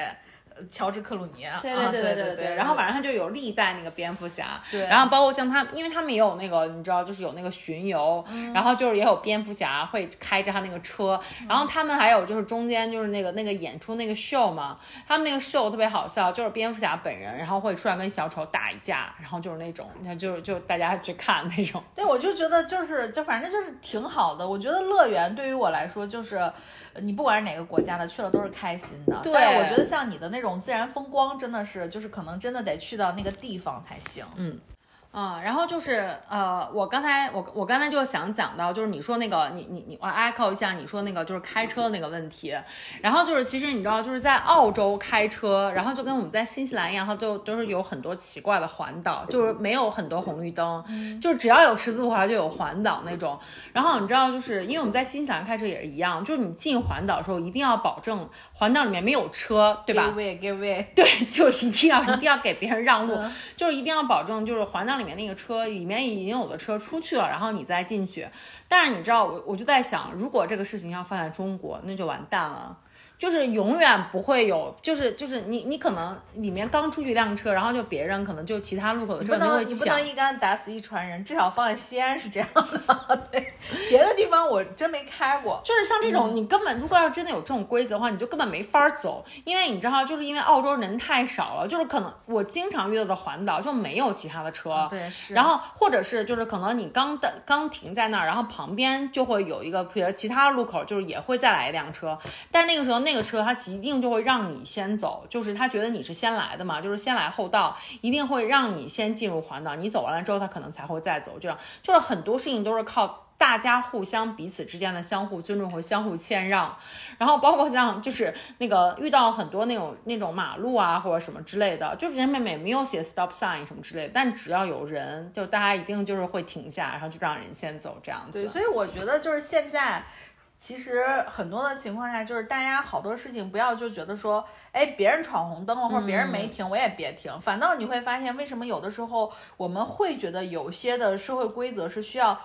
Speaker 2: 呃乔治克鲁尼，
Speaker 1: 对
Speaker 2: 啊对
Speaker 1: 对对
Speaker 2: 对
Speaker 1: 然后晚上他就有历代那个蝙蝠侠，
Speaker 2: 对。
Speaker 1: 然后包括像他，因为他们也有那个，你知道，就是有那个巡游，
Speaker 2: 嗯。
Speaker 1: 然后就是也有蝙蝠侠会开着他那个车，然后他们还有就是中间就是那个那个演出那个秀嘛，他们那个秀特别好笑，就是蝙蝠侠本人，然后会出来跟小丑打一架，然后就是那种，你看就就大家去看那种，
Speaker 2: 对，我就觉得就是就反正就是挺好的。我觉得乐园对于我来说就是，呃你不管是哪个国家的，去了都是开心的。
Speaker 1: 对
Speaker 2: 我觉得像你的那种自然风光，真的是就是可能真的得去到那个地方才行。嗯，
Speaker 1: 啊、然后就是呃，我刚才我我刚才就想讲到，就是你说那个你你你我 echo 一下你说那个就是开车那个问题，然后就是其实你知道就是在澳洲开车，然后就跟我们在新西兰一样，它就都是有很多奇怪的环岛，就是没有很多红绿灯，就是只要有十字路口就有环岛那种。然后你知道就是因为我们在新西兰开车也是一样，就是你进环岛的时候一定要保证环岛里面没有车，对吧
Speaker 2: ？？Give way, give way。
Speaker 1: 对，就是一定要一定要给别人让路，就是一定要保证，就是环岛里面那个车里面已经有的车出去了，然后你再进去。但是你知道，我我就在想，如果这个事情要放在中国，那就完蛋了。就是永远不会有，就是就是你你可能里面刚出去一辆车，然后就别人可能就其他路口的车
Speaker 2: 不能
Speaker 1: 就会抢
Speaker 2: 你不能。一竿打死一船人，至少放在西安是这样的。对，别的地方我真没开过。
Speaker 1: 就是像这
Speaker 2: 嗯
Speaker 1: 种，你根本如果要真的有这种规则的话，你就根本没法走，因为你知道，就是因为澳洲人太少了，就是可能我经常遇到的环岛就没有其他的车，
Speaker 2: 对是
Speaker 1: 然后或者是就是可能你刚的刚停在那儿，然后旁边就会有一个比如其他路口，就是也会再来一辆车，但是那个时候那那个车它一定就会让你先走，就是他觉得你是先来的嘛，就是先来后到，一定会让你先进入环岛，你走完了之后，他可能才会再走，这样就是很多事情都是靠。大家互相彼此之间的相互尊重和相互谦让，然后包括像就是那个遇到很多那种那种马路啊或者什么之类的，就是人妹妹没有写 stop sign 什么之类的，但只要有人，就大家一定就是会停下，然后就让人先走这样子。
Speaker 2: 对，所以我觉得就是现在，其实很多的情况下，就是大家好多事情不要就觉得说，哎，别人闯红灯了或者别人没停，我也别停。反倒你会发现，为什么有的时候我们会觉得有些的社会规则是需要。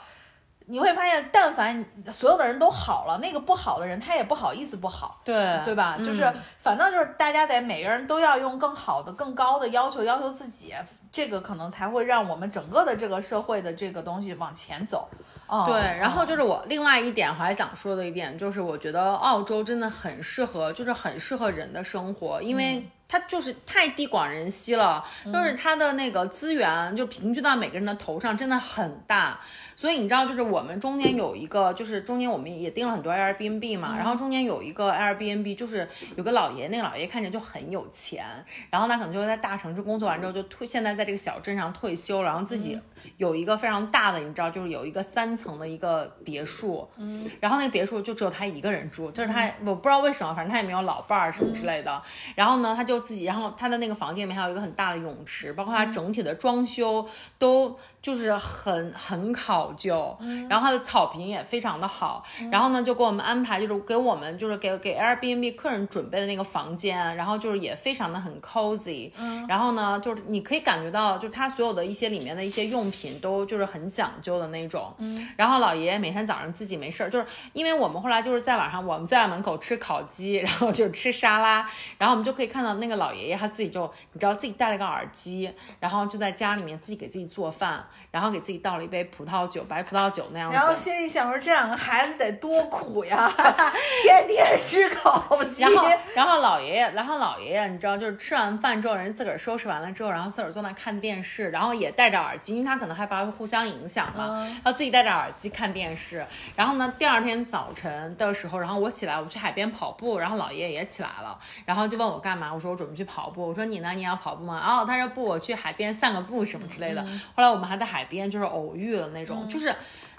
Speaker 2: 你会发现，但凡所有的人都好了，那个不好的人他也不好意思不好，
Speaker 1: 对
Speaker 2: 对吧？就是反倒就是大家得每个人都要用更好的、更高的要求要求自己，这个可能才会让我们整个的这个社会的这个东西往前走。哦，
Speaker 1: 对，然后
Speaker 2: 嗯
Speaker 1: 就是我另外一点我还想说的一点，就是我觉得澳洲真的很适合，就是很适合人的生活，因为它就是太地广人稀了，就是它的那个资源就平均到每个人的头上真的很大，所以你知道，就是我们中间有一个，就是中间我们也订了很多 Airbnb 嘛，然后中间有一个 Airbnb，就是有个老爷，那个老爷看起来就很有钱，然后他可能就在大城市工作完之后就退，现在在这个小镇上退休，然后自己有一个非常大的，你知道，就是有一个三层的一个别墅，嗯，然后那个别墅就只有他一个人住，就是他我不知道为什么，反正他也没有老伴儿什么之类的，然后呢，他就自己，然后他的那个房间里面还有一个很大的泳池，包括他整体的装修都就是很很考究，然后他的草坪也非常的好，然后呢就给我们安排，就是给我们就是给给 Airbnb 客人准备的那个房间，然后就是也非常的很 cozy，然后呢就是你可以感觉到，就是他所有的一些里面的一些用品都就是很讲究的那种，然后老爷爷每天早上自己没事儿，就是因为我们后来就是在晚上我们在门口吃烤鸡，然后就吃沙拉，然后我们就可以看到那个老爷爷他自己就你知道自己戴了个耳机，然后就在家里面自己给自己做饭，然后给自己倒了一杯葡萄酒，白葡萄酒那样子。
Speaker 2: 然后心里想说，这两个孩子得多苦呀，天天吃烤鸡。
Speaker 1: 然后，然后老爷爷，然后老爷爷，你知道，就是吃完饭之后，人自个儿收拾完了之后，然后自个儿坐那看电视，然后也戴着耳机，因为他可能害怕会互相影响嘛，然后自己戴着耳机看电视。然后呢，第二天早晨的时候，然后我起来，我去海边跑步，然后老爷爷也起来了，然后就问我干嘛，我说我准备去跑步，我说你呢，你要跑步吗？哦，他说不，我去海边散个步什么之类的。后来我们还在海边就是偶遇了那种，就是。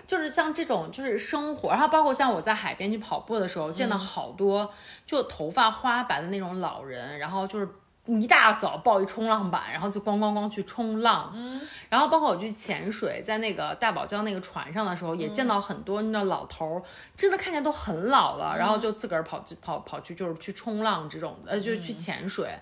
Speaker 1: 就是像这种，就是生活，然后包括像我在海边去跑步的时候，见到好多就头发花白的那种老人，然后就是一大早抱一冲浪板，然后就咣咣咣去冲浪。嗯，然后包括我去潜水，在那个大堡礁那个船上的时候，也见到很多那老头儿，真的看起来都很老了，然后就自个儿跑去跑跑去就是去冲浪这种的，呃，就是去潜水。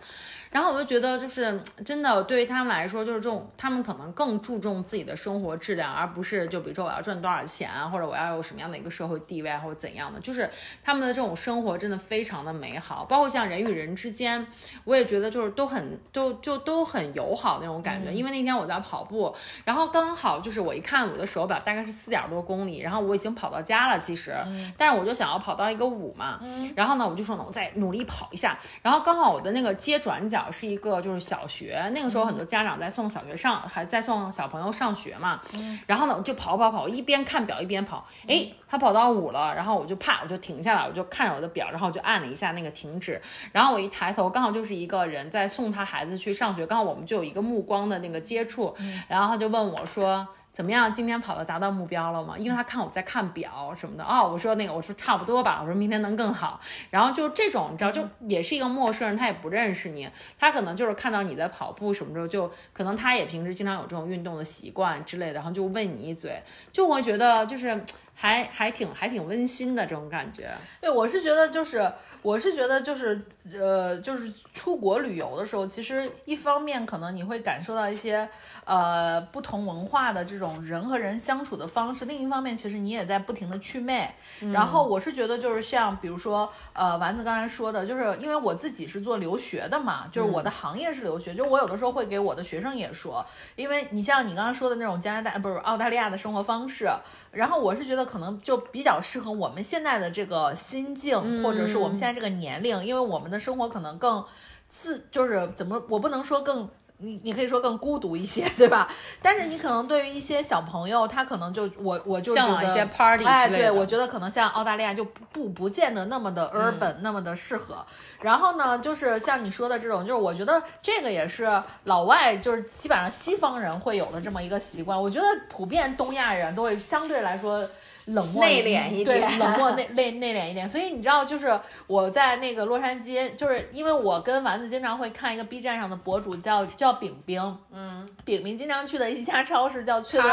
Speaker 1: 然后我就觉得，就是真的对于他们来说，就是这种他们可能更注重自己的生活质量，而不是就比如说我要赚多少钱啊，或者我要有什么样的一个社会地位啊，或者怎样的。就是他们的这种生活真的非常的美好，包括像人与人之间，我也觉得就是都很都就都很友好那种感觉。因为那天我在跑步，然后刚好就是我一看我的手表大概是四点多公里，然后我已经跑到家了，其实，但是我就想要跑到一个五嘛，然后呢我就说呢我再努力跑一下，然后刚好我的那个接转角。是一个就是小学，那个时候很多家长在送小学上，还在送小朋友上学嘛。然后呢，我就跑跑跑，一边看表一边跑。哎，他跑到五了，然后我就啪，我就停下来，我就看着我的表，然后我就按了一下那个停止。然后我一抬头，刚好就是一个人在送他孩子去上学，刚好我们就有一个目光的那个接触。然后他就问我说。怎么样？今天跑了达到目标了吗？因为他看我在看表什么的哦，我说那个，我说差不多吧，我说明天能更好。然后就这种，你知道，就也是一个陌生人，他也不认识你，他可能就是看到你在跑步什么时候，就可能他也平时经常有这种运动的习惯之类的，然后就问你一嘴，就会觉得就是还还挺还挺温馨的这种感觉。
Speaker 2: 对，我是觉得就是，我是觉得就是，呃，就是出国旅游的时候，其实一方面可能你会感受到一些呃不同文化的这种人和人相处的方式，另一方面其实你也在不停的祛魅。然后我是觉得就是像比如说呃丸子刚才说的，就是因为我自己是做留学的嘛，就是我的行业是留学，就我有的时候会给我的学生也说，因为你像你刚刚说的那种加拿大呃不是澳大利亚的生活方式，然后我是觉得可能就比较适合我们现在的这个心境，或者是我们现在这个年龄，因为我们的生活可能更自，就是怎么我不能说更。你你可以说更孤独一些，对吧？但是你可能对于一些小朋友，他可能就我我就觉得
Speaker 1: 向往一些 party
Speaker 2: 哎，对，我觉得可能像澳大利亚就不不不见得那么的 urban，、那么的适合。然后呢，就是像你说的这种，就是我觉得这个也是老外，就是基本上西方人会有的这么一个习惯。我觉得普遍东亚人都会相对来说。冷漠
Speaker 1: 内敛一点对，
Speaker 2: 冷漠内 内内敛一点。所以你知道，就是我在那个洛杉矶，就是因为我跟丸子经常会看一个 B 站上的博主叫叫饼饼，嗯，饼饼经常去的一家超市叫缺德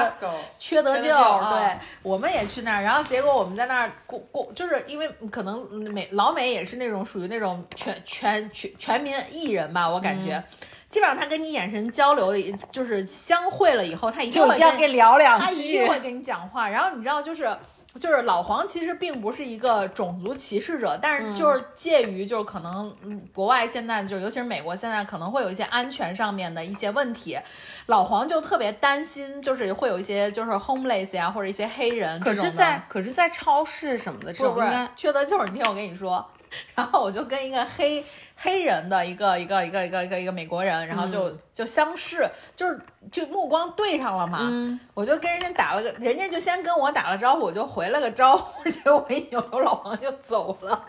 Speaker 2: 缺德舅，
Speaker 1: 缺德舅啊
Speaker 2: 对，我们也去那儿，然后结果我们在那儿过过，就是因为可能美老美也是那种属于那种全全全全民艺人吧，我感觉。
Speaker 1: 嗯
Speaker 2: 基本上他跟你眼神交流的，就是相会了以后，他一定会跟
Speaker 1: 跟你聊两
Speaker 2: 他一定会跟你讲话。然后你知道，就是就是老黄其实并不是一个种族歧视者，但是就是介于就是可能嗯国外现在就尤其是美国现在可能会有一些安全上面的一些问题，老黄就特别担心，就是会有一些就是 homeless 呀或者一些黑人这
Speaker 1: 可
Speaker 2: 种的。
Speaker 1: 是在，可是，在超市什么的这
Speaker 2: 不是不缺德就是你听我跟你说，然后我就跟一个黑黑人的一个一个一个一个一个一个美国人，然后就、就相视，就是就目光对上了嘛，
Speaker 1: 嗯
Speaker 2: 我就跟人家打了个，人家就先跟我打了招呼，我就回了个招呼，结果 我一扭头，老黄就走了。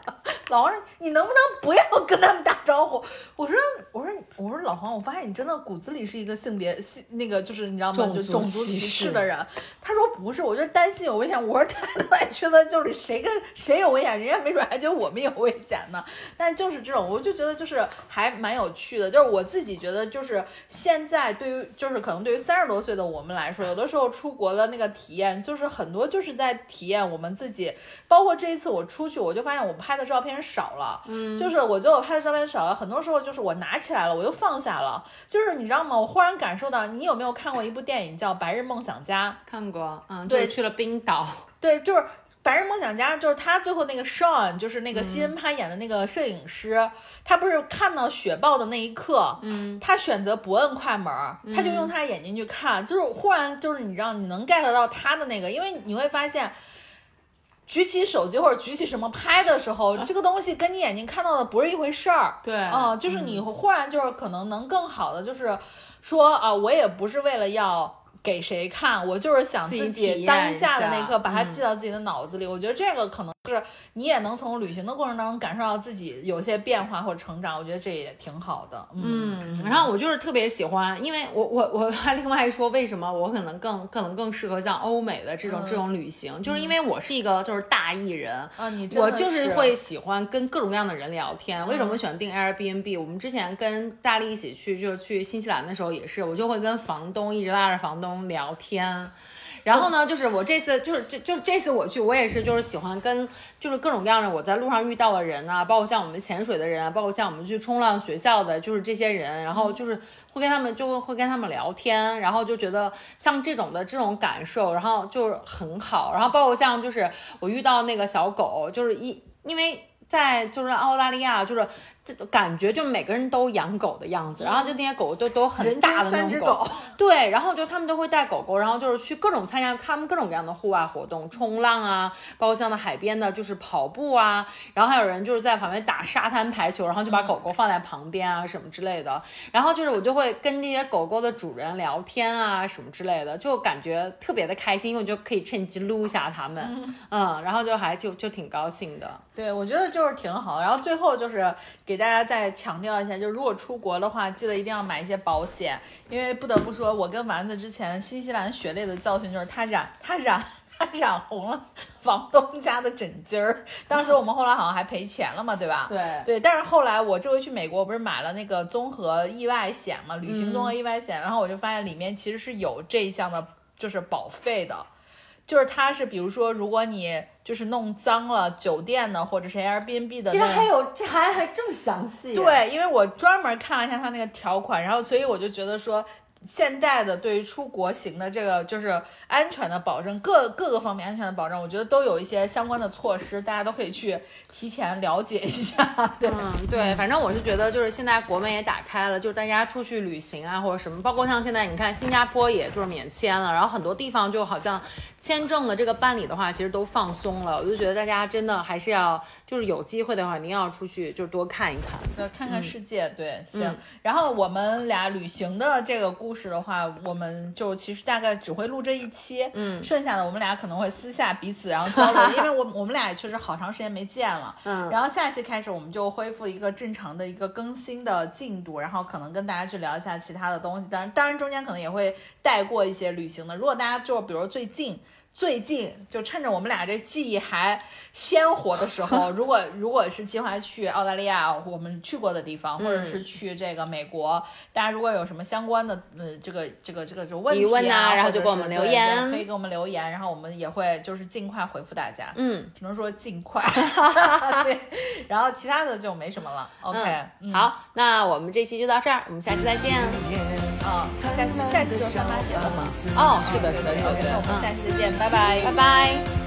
Speaker 2: 老黄说：“你能不能不要跟他们打招呼？”我说：“我说我说老黄，我发现你真的骨子里是一个性别性那个就是你知道吗？就
Speaker 1: 种族
Speaker 2: 种族歧
Speaker 1: 歧视
Speaker 2: 视的人。”他说：“不是，我就担心有危险。”我说：“他都在缺德就是谁跟谁有危险，人家没准还觉得我们有危险呢。”但就是这种，我就觉得就是还蛮有趣的。就是我自己觉得，就是现在对于就是可能对于三十多岁的我们来说，有的时候出国的那个体验，就是很多就是在体验我们自己。包括这一次我出去，我就发现我拍的照片少了，嗯，就是我觉得我拍的照片少了，很多时候就是我拿起来了，我又放下了。就是你知道吗？我忽然感受到，你有没有看过一部电影叫《白日梦想家》？
Speaker 1: 看过，嗯，
Speaker 2: 对
Speaker 1: 去了冰岛，
Speaker 2: 对，就是《白日梦想家》，就是他最后那个 Sean，就是那个西恩潘演的那个摄影师，他不是看到雪豹的那一刻，嗯，他选择不摁快门儿，他就用他眼睛去看，就是忽然就是你知道你能 get 到他的那个，因为你会发现。举起手机或者举起什么拍的时候，这个东西跟你眼睛看到的不是一回事儿。
Speaker 1: 对
Speaker 2: 啊、就是你忽然就是可能能更好的就是说啊，我也不是为了要给谁看，我就是想
Speaker 1: 自己
Speaker 2: 当下的那一刻把它
Speaker 1: 嗯
Speaker 2: 记到自己的脑子里。我觉得这个可能是你也能从旅行的过程当中感受到自己有些变化或者成长，我觉得这也挺好的。嗯，
Speaker 1: 嗯，然后我就是特别喜欢，因为我我我还另外说，为什么我可能更可能更适合像欧美的这种、这种旅行，就是因为我是一个就是大艺人。
Speaker 2: 啊，你真的
Speaker 1: 我就是会喜欢跟各种各样的人聊天。为什么喜欢订 Airbnb？我们之前跟大力一起去，就是去新西兰的时候也是，我就会跟房东一直拉着房东聊天。然后呢，就是我这次就是这就这次我去，我也是就是喜欢跟就是各种各样的我在路上遇到的人啊，包括像我们潜水的人，包括像我们去冲浪学校的，就是这些人，然后就是会跟他们就会跟他们聊天，然后就觉得像这种的这种感受，然后就是很好，然后包括像就是我遇到那个小狗，就是一因为。在就是澳大利亚，就是这感觉就每个人都养狗的样子，然后就那些狗都都很
Speaker 2: 人
Speaker 1: 大的那种
Speaker 2: 间三只
Speaker 1: 狗，对，然后就他们都会带狗狗，然后就是去各种参加他们各种各样的户外活动，冲浪啊，包括像在海边的，就是跑步啊，然后还有人就是在旁边打沙滩排球，然后就把狗狗放在旁边啊什么之类的，然后就是我就会跟那些狗狗的主人聊天啊什么之类的，就感觉特别的开心，因为我就可以趁机撸一下他们，嗯，然后就还就就挺高兴的。
Speaker 2: 对，我觉得就是挺好。然后最后就是给大家再强调一下，就如果出国的话，记得一定要买一些保险，因为不得不说，我跟丸子之前新西兰血泪的教训就是他染他染。他染红了房东家的枕巾儿，当时我们后来好像还赔钱了嘛，对吧？
Speaker 1: 对
Speaker 2: 对，但是后来我这回去美国，我不是买了那个综合意外险嘛，旅行综合意外险，然后我就发现里面其实是有这一项的，就是保费的。就是它是比如说，如果你就是弄脏了酒店的或者是 Airbnb 的，
Speaker 1: 竟然还有这还还这么详细？
Speaker 2: 对，因为我专门看了一下它那个条款，然后所以我就觉得说。现代的对于出国行的这个就是安全的保证，各各个方面安全的保证，我觉得都有一些相关的措施，大家都可以去提前了解一下。对，
Speaker 1: 嗯，对，反正我是觉得就是现在国门也打开了，就是大家出去旅行啊或者什么，包括像现在你看新加坡也就是免签了，然后很多地方就好像签证的这个办理的话，其实都放松了。我就觉得大家真的还是要就是有机会的话，一定要出去就多看一看，
Speaker 2: 对，看看世界。对，行。然后我们俩旅行的这个故。是的话，我们就其实大概只会录这一期，嗯，剩下的我们俩可能会私下彼此然后交流，因为我我们俩也确实好长时间没见了，嗯，然后下期开始我们就恢复一个正常的一个更新的进度，然后可能跟大家去聊一下其他的东西，当然当然中间可能也会带过一些旅行的，如果大家就比如最近。最近就趁着我们俩这记忆还鲜活的时候，如果如果是计划去澳大利亚，我们去过的地方，或者是去这个美国，大家如果有什么相关的呃这个这个这个就问题
Speaker 1: 啊，然后就给我们留言，
Speaker 2: 可以给我们留言，然后我们也会就是尽快回复大家。
Speaker 1: 嗯，
Speaker 2: 只能说尽快。对，然后其他的就没什么了。OK，
Speaker 1: 好，那我们这期就到这儿，我们下期再见。
Speaker 2: 啊，下期下期就三八节了吗？
Speaker 1: 哦，是的，是的，是的。
Speaker 2: 那我们下期再见，拜拜，
Speaker 1: 拜拜。